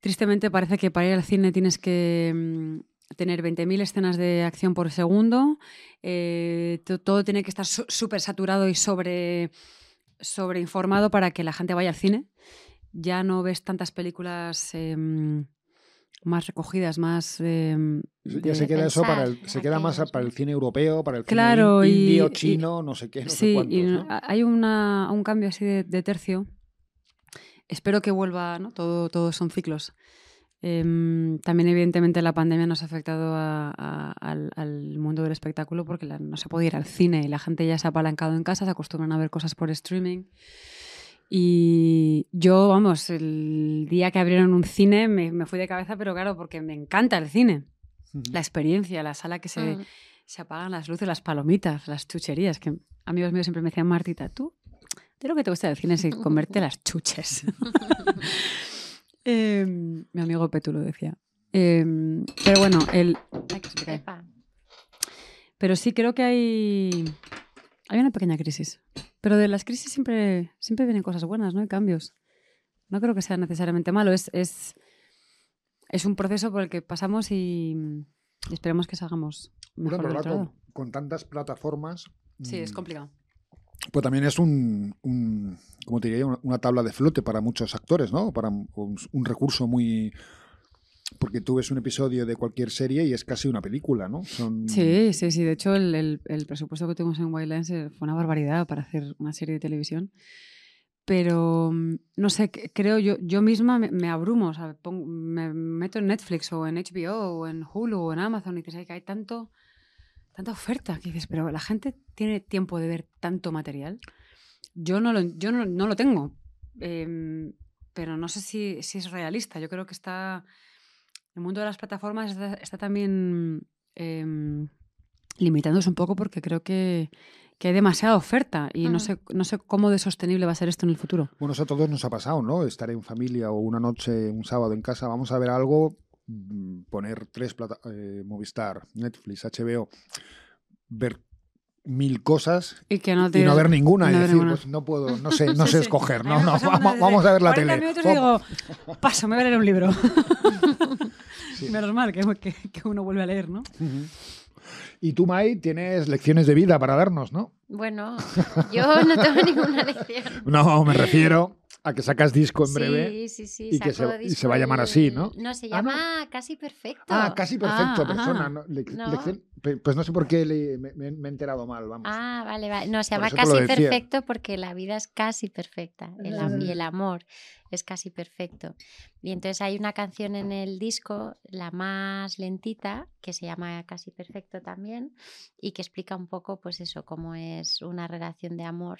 Speaker 5: Tristemente parece que para ir al cine tienes que mm, tener 20.000 escenas de acción por segundo. Eh, to- todo tiene que estar súper saturado y sobre, sobreinformado para que la gente vaya al cine. Ya no ves tantas películas em, más recogidas, más... em,
Speaker 2: Ya se queda eso para el, se queda más para el cine europeo, para el cine
Speaker 5: Claro,
Speaker 2: in-
Speaker 5: y-
Speaker 2: indio,
Speaker 5: y-
Speaker 2: chino, no sé qué, no sé
Speaker 5: sí,
Speaker 2: cuántos,
Speaker 5: y
Speaker 2: ¿no?
Speaker 5: a- hay una, un cambio así de, de tercio. Espero que vuelva, ¿no? Todo, todos son ciclos. Em, también, evidentemente, la pandemia nos ha afectado a- a- al, al mundo del espectáculo porque la- no se puede ir al cine y la gente ya se ha apalancado en casa, se acostumbran a ver cosas por streaming. Y yo, vamos, el día que abrieron un cine me, me fui de cabeza, pero claro, porque me encanta el cine,
Speaker 2: Ujú.
Speaker 5: la experiencia, la sala que se,
Speaker 4: Mm.
Speaker 5: se apagan las luces, las palomitas, las chucherías, que amigos míos siempre me decían, Martita, tú, de lo que te gusta del cine es comerte las chuches. *laughs* Em, mi amigo Petu lo decía. Em, pero bueno, el... Ay, que se me cae.
Speaker 4: Epa.
Speaker 5: Pero sí creo que hay, hay una pequeña crisis. Pero de las crisis siempre, siempre vienen cosas buenas, ¿no? Hay cambios. No creo que sea necesariamente malo. Es, es, es un proceso por el que pasamos y, y esperemos que salgamos
Speaker 2: Bueno,
Speaker 5: mejor
Speaker 2: pero
Speaker 5: del otro
Speaker 2: con,
Speaker 5: lado.
Speaker 2: con tantas plataformas.
Speaker 5: Sí, es
Speaker 2: mm,
Speaker 5: complicado.
Speaker 2: Pues también es un, como te diría, una, tabla de flote para muchos actores, ¿no? Para un, un recurso muy. Porque tú ves un episodio de cualquier serie y es casi una película, ¿no?
Speaker 5: Sí, sí, sí. De hecho, el, presupuesto que tuvimos en Wildlands eh, fue una barbaridad para hacer una serie de televisión. Pero, mm, no sé, creo yo, yo misma me, abrumo. o sea, me meto en Netflix o en HBO o en Hulu o en Amazon y dices, "Ay, que hay tanto, tanta oferta. Que dices, pero la gente tiene tiempo de ver tanto material. Yo no lo, yo no, no lo tengo. Em, pero no sé si, si es realista. Yo creo que está. El mundo de las plataformas está, está también em, limitándose un poco porque creo que, que hay demasiada oferta y no, sé, no sé cómo de sostenible va a ser esto en el futuro.
Speaker 2: Bueno, eso a todos nos ha pasado, ¿no? Estar en familia o una noche, un sábado en casa, vamos a ver algo, poner tres plata eh, Movistar, Netflix, HBO, ver mil cosas
Speaker 5: Y que no
Speaker 2: y
Speaker 5: te
Speaker 2: no ver ninguna
Speaker 5: no
Speaker 2: y
Speaker 5: ver
Speaker 2: decir,
Speaker 5: ninguna.
Speaker 2: pues no puedo, no sé, *laughs* no
Speaker 5: Sí,
Speaker 2: sé
Speaker 5: sí.
Speaker 2: escoger, no, no, *laughs* vamos, vamos a ver la
Speaker 5: 40
Speaker 2: tele.
Speaker 5: minutos digo, paso, me voy a leer un libro. *laughs*
Speaker 2: Sí.
Speaker 5: Menos mal que, que, que uno vuelve a leer, ¿no?
Speaker 2: Y tú, Mai, tienes lecciones de vida para darnos, ¿no?
Speaker 4: Bueno, yo no tengo ninguna lección.
Speaker 2: No, me refiero a que sacas disco en breve.
Speaker 4: Sí, sí, sí.
Speaker 2: y que se- y se va a llamar así, ¿no?
Speaker 4: No, se
Speaker 2: Ah, ¿no?
Speaker 4: llama Casi Perfecto.
Speaker 2: Ah, casi perfecto,
Speaker 5: Ah,
Speaker 2: persona.
Speaker 5: ajá.
Speaker 2: ¿no? Le- Pues no sé por qué le- me, he enterado mal, vamos.
Speaker 4: Ah, vale, vale. No, se llama Casi. Perfecto porque la vida es casi perfecta. El, y el amor es casi perfecto. Y entonces hay una canción en el disco, la más lentita, que se llama Casi Perfecto también, y que explica un poco, pues eso, cómo es una relación de amor.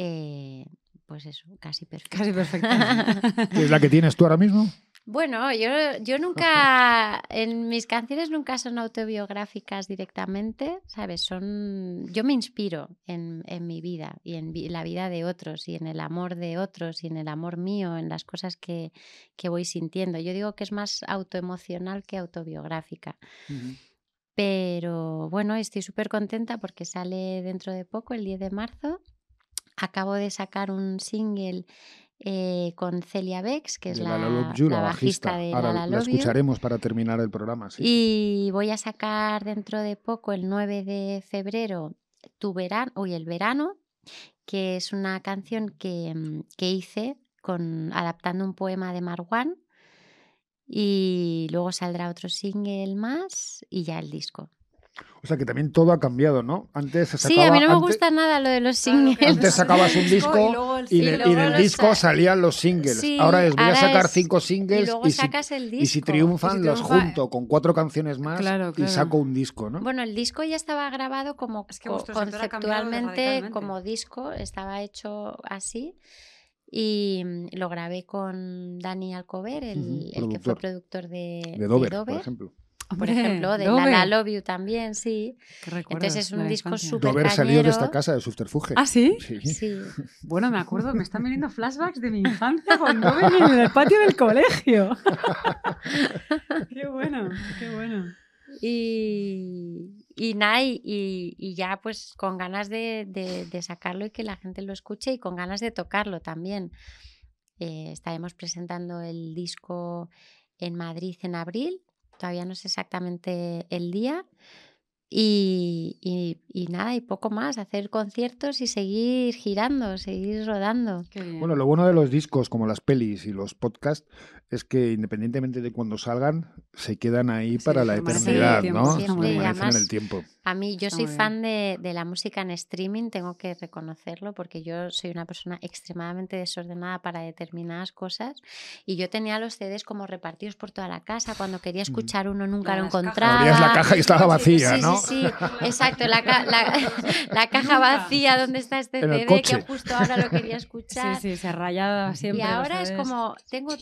Speaker 4: eh, pues eso, casi perfecta.
Speaker 5: Casi perfecta. *laughs*
Speaker 2: ¿Qué es la que tienes tú ahora mismo?
Speaker 4: Bueno, yo, yo nunca, *laughs* en mis canciones nunca son autobiográficas directamente, ¿sabes? Son, yo me inspiro en, en mi vida y en vi- la vida de otros y en el amor de otros y en el amor mío, en las cosas que, que voy sintiendo. Yo digo que es más autoemocional que autobiográfica. Pero bueno, estoy súper contenta porque sale dentro de poco, el 10 de marzo. Acabo de sacar un single eh, con Celia Bex, que es la,
Speaker 2: La
Speaker 4: la
Speaker 2: la
Speaker 4: bajista de
Speaker 2: Ahora
Speaker 4: La
Speaker 2: la, escucharemos para terminar el programa. Sí.
Speaker 4: Y voy a sacar dentro de poco, el 9 de febrero, Tu verano, uy, el verano, que es una canción que, mm, que hice con, adaptando un poema de Marwan. Y luego saldrá otro single más y ya el disco.
Speaker 2: O sea que también todo ha cambiado, ¿no? Antes se
Speaker 4: Sí,
Speaker 2: sacaba,
Speaker 4: a mí no me
Speaker 2: antes-
Speaker 4: gusta nada lo de los singles.
Speaker 5: claro.
Speaker 2: Antes sacabas un disco *laughs*
Speaker 5: y luego el
Speaker 2: Y,
Speaker 4: Sí,
Speaker 2: de-
Speaker 5: single.
Speaker 2: y
Speaker 4: luego
Speaker 2: del disco
Speaker 4: sa-
Speaker 2: salían los singles.
Speaker 4: Sí,
Speaker 2: ahora es, voy a sacar
Speaker 4: es-
Speaker 2: cinco
Speaker 4: Y
Speaker 2: singles
Speaker 4: luego
Speaker 2: y, si,
Speaker 4: sacas el disco.
Speaker 2: y si triunfan
Speaker 5: Y si
Speaker 2: los junto con cuatro canciones más
Speaker 5: Claro,
Speaker 2: y saco un disco, ¿no?
Speaker 4: Bueno, el disco ya estaba grabado como
Speaker 5: Es que
Speaker 4: conceptualmente como disco, estaba hecho así. Y mm, lo grabé con Dani Alcover, el, que fue
Speaker 2: productor.
Speaker 4: de,
Speaker 2: de Dover,
Speaker 4: de
Speaker 2: por
Speaker 4: Dover,
Speaker 2: ejemplo.
Speaker 4: Por ejemplo, de
Speaker 5: Dover.
Speaker 4: La La Love You también, sí. Entonces es un disco súper
Speaker 2: Dover salió de esta casa de subterfuge.
Speaker 5: ¿Ah, sí?
Speaker 2: Sí.
Speaker 4: Sí.
Speaker 5: Bueno, me acuerdo, me están viniendo flashbacks de mi infancia con Dover en el patio del colegio. *laughs* qué bueno, qué bueno.
Speaker 4: Y, y nada, y, y- y ya pues con ganas de, de- de sacarlo y que la gente lo escuche y con ganas de tocarlo también. Eh, estaremos presentando el disco en Madrid en abril, todavía no sé exactamente el día. Y, y- y nada, y poco más, hacer conciertos y seguir girando, seguir rodando.
Speaker 2: Bueno, lo bueno de los discos, como las pelis y los podcasts, es que independientemente de cuando salgan, se quedan ahí
Speaker 5: Sí,
Speaker 2: para la eternidad, ¿no?
Speaker 5: sí, bien.
Speaker 2: Permanecen en
Speaker 4: Además,
Speaker 2: el tiempo.
Speaker 4: A mí, yo soy fan de, de la música en streaming, tengo que reconocerlo, porque yo soy una persona extremadamente desordenada para determinadas cosas. Y yo tenía los CDs como repartidos por toda la casa. Cuando quería escuchar uno, nunca lo encontraba.
Speaker 2: Abrías la caja y estaba vacía,
Speaker 4: Sí,
Speaker 2: ¿no?
Speaker 4: sí, sí, exacto, la, ca- la- *laughs* la caja
Speaker 5: Nunca.
Speaker 4: vacía, ¿dónde está este CD? Que justo ahora lo quería
Speaker 5: sí,
Speaker 4: escuchar.
Speaker 5: sí, se rayaba siempre.
Speaker 4: Y ahora es como, tengo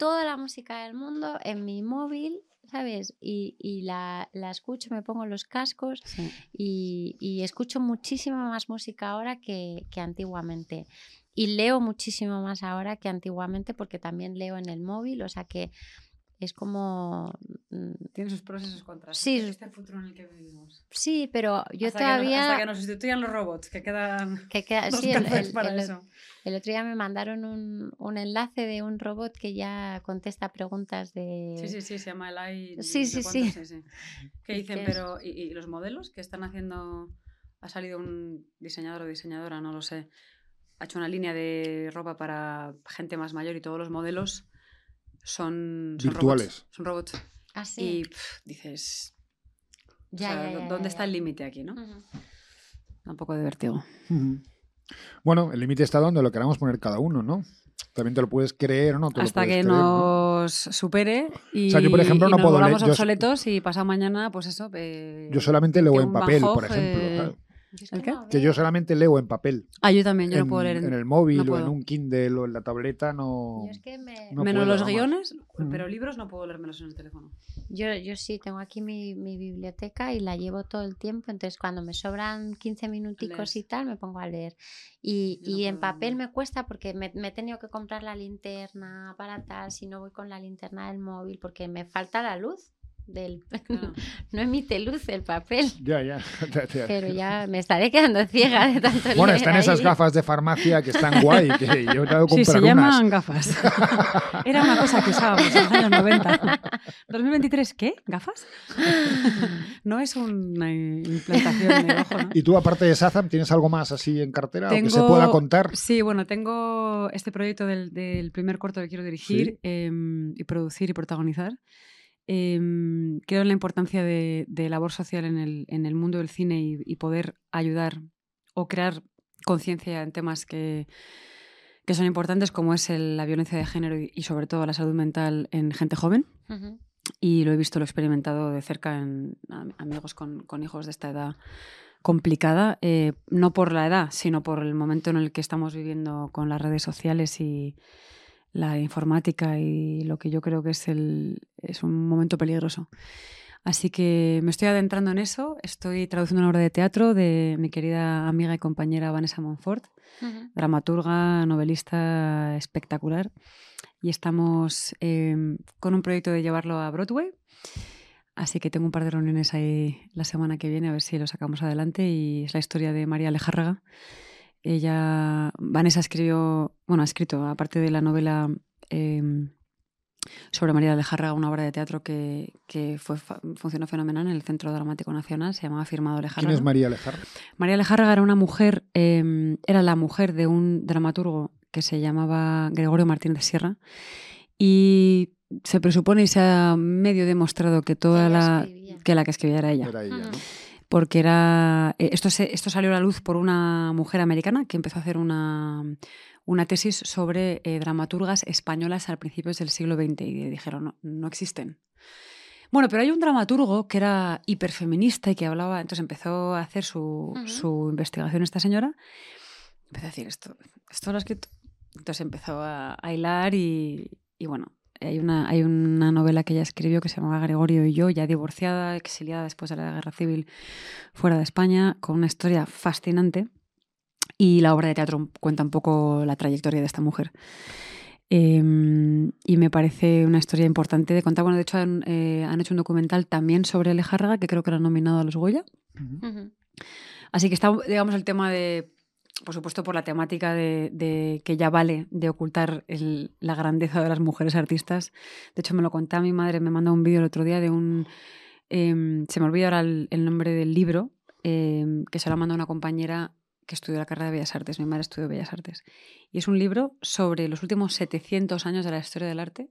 Speaker 4: toda la música del mundo en mi móvil, ¿sabes? Y, y la, la escucho, me pongo los cascos
Speaker 5: Sí.
Speaker 4: y, y escucho muchísima más música ahora que, que antiguamente. Y leo muchísimo más ahora que antiguamente porque también leo en el móvil, o sea que es como... mm,
Speaker 5: Tiene sus pros y sus contras.
Speaker 4: Sí,
Speaker 5: Este- futuro en el que vivimos.
Speaker 4: Sí, pero yo
Speaker 5: hasta Que
Speaker 4: todavía...
Speaker 5: hasta que nos sustituyan los robots, que quedan
Speaker 4: que queda- *laughs* sí, el-
Speaker 5: para
Speaker 4: el-
Speaker 5: eso.
Speaker 4: El otro día me mandaron un, un enlace de un robot que ya contesta preguntas de...
Speaker 5: Sí, sí, sí, se llama el
Speaker 4: Sí, sí, sí. *laughs*
Speaker 5: Que
Speaker 4: Y
Speaker 5: dicen,
Speaker 4: que
Speaker 5: pero ¿y, y los modelos que están haciendo? Ha salido un diseñador o diseñadora, no lo sé. Ha hecho una línea de ropa para gente más mayor y todos los modelos son, son
Speaker 2: Virtuales.
Speaker 5: robots, son robots.
Speaker 4: Ah, sí.
Speaker 5: Y dices, o
Speaker 4: Ya,
Speaker 5: sea,
Speaker 4: ya, ya,
Speaker 5: ¿dónde
Speaker 4: ya,
Speaker 5: está el límite aquí, no? Un poco de vértigo.
Speaker 2: Bueno, el límite está donde lo queramos poner cada uno, ¿no? También te lo puedes creer o no.
Speaker 5: Hasta que
Speaker 2: creer, ¿no?
Speaker 5: nos supere y,
Speaker 2: O sea, yo, por ejemplo,
Speaker 5: y
Speaker 2: no
Speaker 5: nos
Speaker 2: puedo yo-
Speaker 5: obsoletos y pasado mañana, pues eso. eh,
Speaker 2: Yo solamente leo en papel, por ejemplo.
Speaker 5: eh,
Speaker 2: claro.
Speaker 4: Yo es
Speaker 5: ¿El qué?
Speaker 4: no
Speaker 2: Que yo solamente leo en papel.
Speaker 5: Ah, yo también, yo
Speaker 2: en,
Speaker 5: no puedo leer en,
Speaker 2: en el móvil
Speaker 5: no
Speaker 2: o en un Kindle o en la tableta, no.
Speaker 4: Yo es que me-
Speaker 2: no
Speaker 5: Menos
Speaker 2: puedo,
Speaker 5: los guiones, pero libros no puedo leérmelos en el teléfono.
Speaker 4: Yo, yo sí, tengo aquí mi, mi biblioteca y la llevo todo el tiempo, entonces cuando me sobran 15 minuticos y tal, me pongo a leer. Y, y en papel
Speaker 5: leer.
Speaker 4: me cuesta porque me, me he tenido que comprar la linterna para tal, si no voy con la linterna del móvil, porque me falta la luz del... *laughs* *laughs* No emite luz el papel. *laughs*
Speaker 2: Ya, ya.
Speaker 4: Pero ya me estaré quedando ciega de tanto
Speaker 2: Bueno,
Speaker 4: leer
Speaker 2: están esas
Speaker 4: ahí.
Speaker 2: gafas de farmacia que están guay, que yo tengo que
Speaker 5: Sí, se
Speaker 2: comprar
Speaker 5: llaman
Speaker 2: unas.
Speaker 5: gafas. Era una cosa que usábamos en los años 90. 2023, ¿qué? ¿Gafas? No es una implantación de ojo, ¿no?
Speaker 2: Y tú, aparte de Sazam, ¿tienes algo más así en cartera o que se
Speaker 5: Tengo-
Speaker 2: pueda contar?
Speaker 5: Sí, bueno, tengo este proyecto del, del primer corto que quiero dirigir em, y producir y protagonizar. Em, creo en la importancia de, de labor social en el, en el mundo del cine y, y poder ayudar o crear conciencia en temas que, que son importantes, como es el- la violencia de género y, y sobre todo la salud mental en gente joven. Y lo he visto, lo he experimentado de cerca en am- amigos con, con hijos de esta edad complicada, eh, no por la edad, sino por el momento en el que estamos viviendo con las redes sociales y la informática y lo que yo creo que es, el, es un momento peligroso. Así que me estoy adentrando en eso, estoy traduciendo una obra de teatro de mi querida amiga y compañera Vanessa Monfort, dramaturga, novelista espectacular. Y estamos eh, con un proyecto de llevarlo a Broadway. Así que tengo un par de reuniones ahí la semana que viene a ver si lo sacamos adelante. Y es la historia de María Alejárraga. Ella, Vanessa escribió, bueno, ha escrito, aparte de la novela eh, sobre María Alejárraga, una obra de teatro que, que fue, fa- funcionó fenomenal en el Centro Dramático Nacional, se llamaba Firmado Alejárraga.
Speaker 2: ¿Quién es María Alejar?
Speaker 5: María Alejárraga era una mujer, eh, era la mujer de un dramaturgo que se llamaba Gregorio Martínez Sierra y se presupone y se ha medio demostrado que toda la
Speaker 4: escribía.
Speaker 5: que la que escribía era ella,
Speaker 2: Era ella, ¿no?
Speaker 5: Porque era eh, esto se- esto salió a la luz por una mujer americana que empezó a hacer una una tesis sobre eh, dramaturgas españolas al principios del siglo XX y dijeron no, no existen. Bueno, pero hay un dramaturgo que era hiperfeminista y que hablaba, entonces empezó a hacer su,
Speaker 4: Ujú.
Speaker 5: su investigación esta señora, empezó a decir esto, esto lo ha escrito. Entonces empezó a, a hilar y, y bueno, hay una, hay una novela que ella escribió que se llamaba Gregorio y yo, ya divorciada, exiliada después de la guerra civil fuera de España, con una historia fascinante. Y la obra de teatro cuenta un poco la trayectoria de esta mujer. Eh, y me parece una historia importante de contar. Bueno, de hecho, han, eh, han hecho un documental también sobre Alejárraga, que creo que lo han nominado a los Goya.
Speaker 2: Ujú.
Speaker 5: Así que está, digamos, el tema de, por supuesto, por la temática de, de que ya vale de ocultar el- la grandeza de las mujeres artistas. De hecho, me lo contaba mi madre, me mandó un vídeo el otro día de un... em, se me olvida ahora el, el nombre del libro, em, que se lo ha mandado una compañera que estudió la carrera de Bellas Artes. Mi madre estudió Bellas Artes. Y es un libro sobre los últimos 700 años de la historia del arte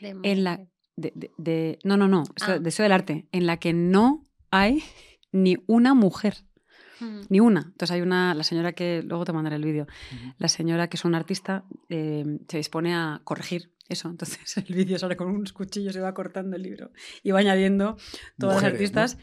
Speaker 4: De
Speaker 5: en la
Speaker 4: mujer.
Speaker 5: de, de- de- no no no
Speaker 4: Ah.
Speaker 5: de historia del arte en la que no hay ni una mujer Ni una. Entonces hay una la señora que luego te mandaré el vídeo. La señora que es una artista eh, se dispone a corregir eso. Entonces *laughs* el vídeo sale con unos cuchillos y va cortando el libro. Y va añadiendo todas
Speaker 2: Mujeres,
Speaker 5: las artistas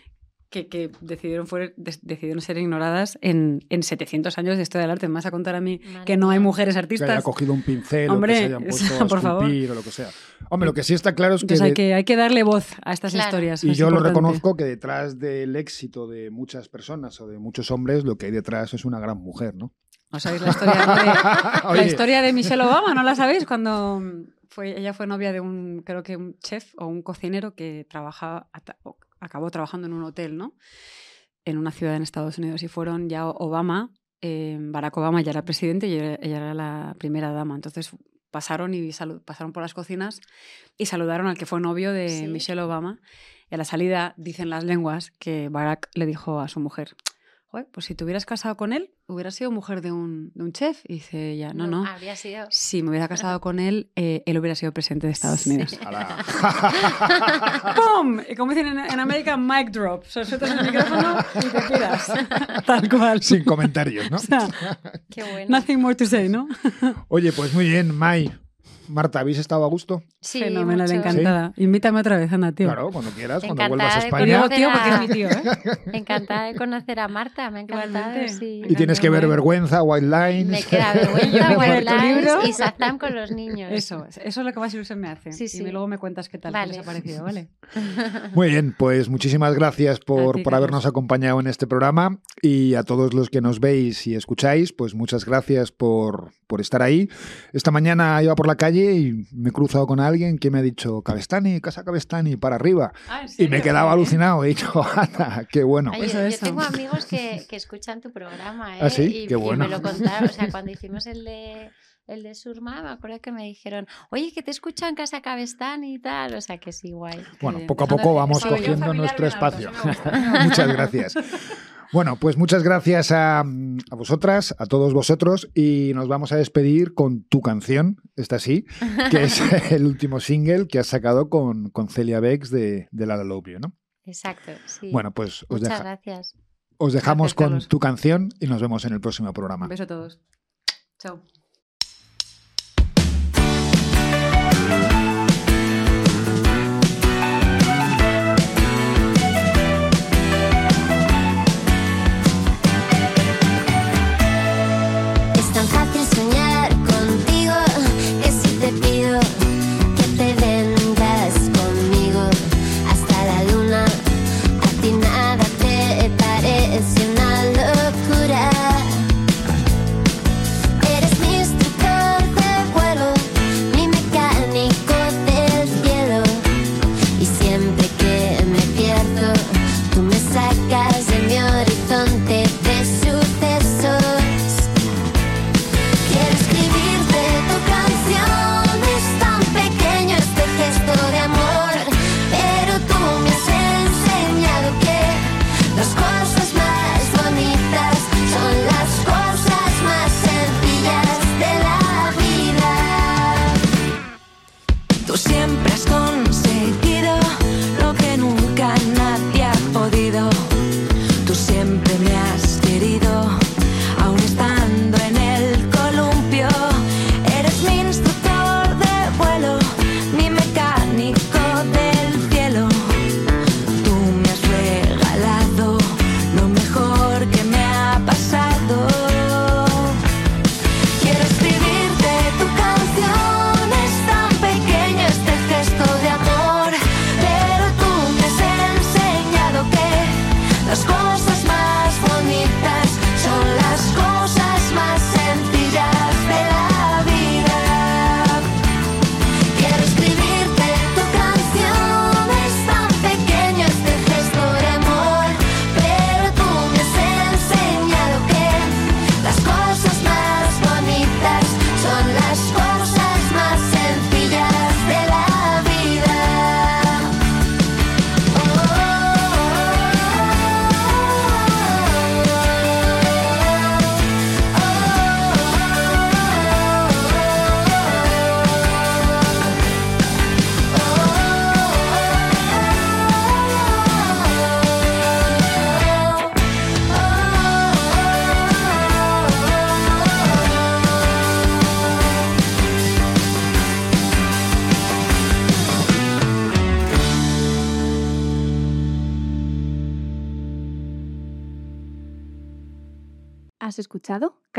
Speaker 5: que, que decidieron, fuer- decidieron ser ignoradas en, en 700 años de historia del arte. Me vas a contar a mí
Speaker 4: Madre
Speaker 5: que no hay mujeres
Speaker 2: Que haya
Speaker 5: artistas.
Speaker 2: cogido un pincel o
Speaker 5: Hombre,
Speaker 2: que se hayan *laughs* puesto a
Speaker 5: por favor.
Speaker 2: o lo que sea. Hombre, lo que sí está claro es que,
Speaker 5: Entonces hay
Speaker 2: de-
Speaker 5: que, hay que darle voz a estas
Speaker 4: Claro.
Speaker 5: historias.
Speaker 2: y
Speaker 5: es
Speaker 2: yo lo reconozco que detrás del éxito de muchas personas o de muchos hombres, lo que hay detrás es una gran mujer, ¿no?
Speaker 5: ¿No sabéis la historia, de, *laughs* *laughs* la historia de Michelle Obama? ¿No la sabéis? Cuando fue, ella fue novia de un, creo que un chef o un cocinero que trabajaba, o acabó trabajando en un hotel, ¿no? En una ciudad en Estados Unidos. Y fueron ya Obama, eh, Barack Obama ya era presidente y ella, ella era la primera dama. Entonces pasaron y pasaron por las cocinas y saludaron al que fue novio de
Speaker 4: Sí.
Speaker 5: Michelle Obama. Y a la salida dicen las lenguas que Barack le dijo a su mujer, "Joder, pues si te hubieras casado con él, hubieras sido mujer de un, de un chef. Y dice ella, no, no.
Speaker 4: Habría sido.
Speaker 5: Si me hubiera casado con él, eh, él hubiera sido presidente de Estados Unidos. *laughs* ¡Pum! Y como dicen en, en América, mic drop. O sea, sueltas el micrófono y te piras. *laughs* Tal cual.
Speaker 2: Sin comentarios, ¿no?
Speaker 5: O sea,
Speaker 4: Qué bueno.
Speaker 5: nothing more to say, ¿no?
Speaker 2: Oye, pues muy bien, Mai. Marta, ¿habéis estado a gusto?
Speaker 4: Sí,
Speaker 5: Fenomenal,
Speaker 4: mucho.
Speaker 5: encantada. Invítame otra vez, anda, tío.
Speaker 2: Claro, cuando quieras, cuando vuelvas a España.
Speaker 5: digo tío porque es mi tío, ¿eh? *laughs*
Speaker 4: Encantada de conocer a Marta, me ha encantado. Sí.
Speaker 2: Y tienes que ver vergüenza, White Lines.
Speaker 4: Me queda vergüenza, *laughs* White Lines y con los niños.
Speaker 5: Eso, eso es lo que más ilusión me hace.
Speaker 4: Sí,
Speaker 5: Y
Speaker 4: sí.
Speaker 5: luego me cuentas qué tal qué
Speaker 4: Vale.
Speaker 5: les ha parecido, ¿vale? *laughs*
Speaker 2: Muy bien, pues muchísimas gracias por,
Speaker 5: ti,
Speaker 2: por habernos acompañado en este programa y a todos los que nos veis y escucháis, pues muchas gracias por, por estar ahí. Esta mañana iba por la calle calle y me he cruzado con alguien que me ha dicho Cabestani, casa Cabestani, para arriba.
Speaker 3: Ah, ¿en
Speaker 2: Y me quedaba alucinado. He dicho, *laughs* anda, qué bueno.
Speaker 4: Ay,
Speaker 3: Eso,
Speaker 4: yo, yo tengo amigos que, *laughs* que escuchan tu programa, ¿eh?
Speaker 2: ¿Ah, sí?
Speaker 4: Y,
Speaker 2: Qué
Speaker 4: y
Speaker 2: bueno.
Speaker 4: me lo contaron. O sea, cuando *laughs* hicimos el de, el de Surma, me acuerdo que me dijeron, oye, que te escuchan Casa Cabestán y tal. O sea, que sí, guay.
Speaker 2: Bueno, poco a poco vamos cogiendo nuestro espacio. muchas gracias. Bueno, pues muchas gracias a, a vosotras, a todos vosotros, y nos vamos a despedir con tu canción, esta sí, que es *laughs* el último single que has sacado con, con Celia Bex de, de La You, ¿no?
Speaker 4: Exacto, sí.
Speaker 2: Bueno, pues os, deja-
Speaker 4: gracias.
Speaker 2: os dejamos
Speaker 3: Gracias,
Speaker 2: con tu canción y nos vemos en el próximo programa.
Speaker 3: Un beso a todos. Chao.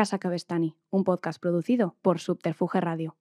Speaker 6: Casa Cabestani, un podcast producido por Subterfuge Radio.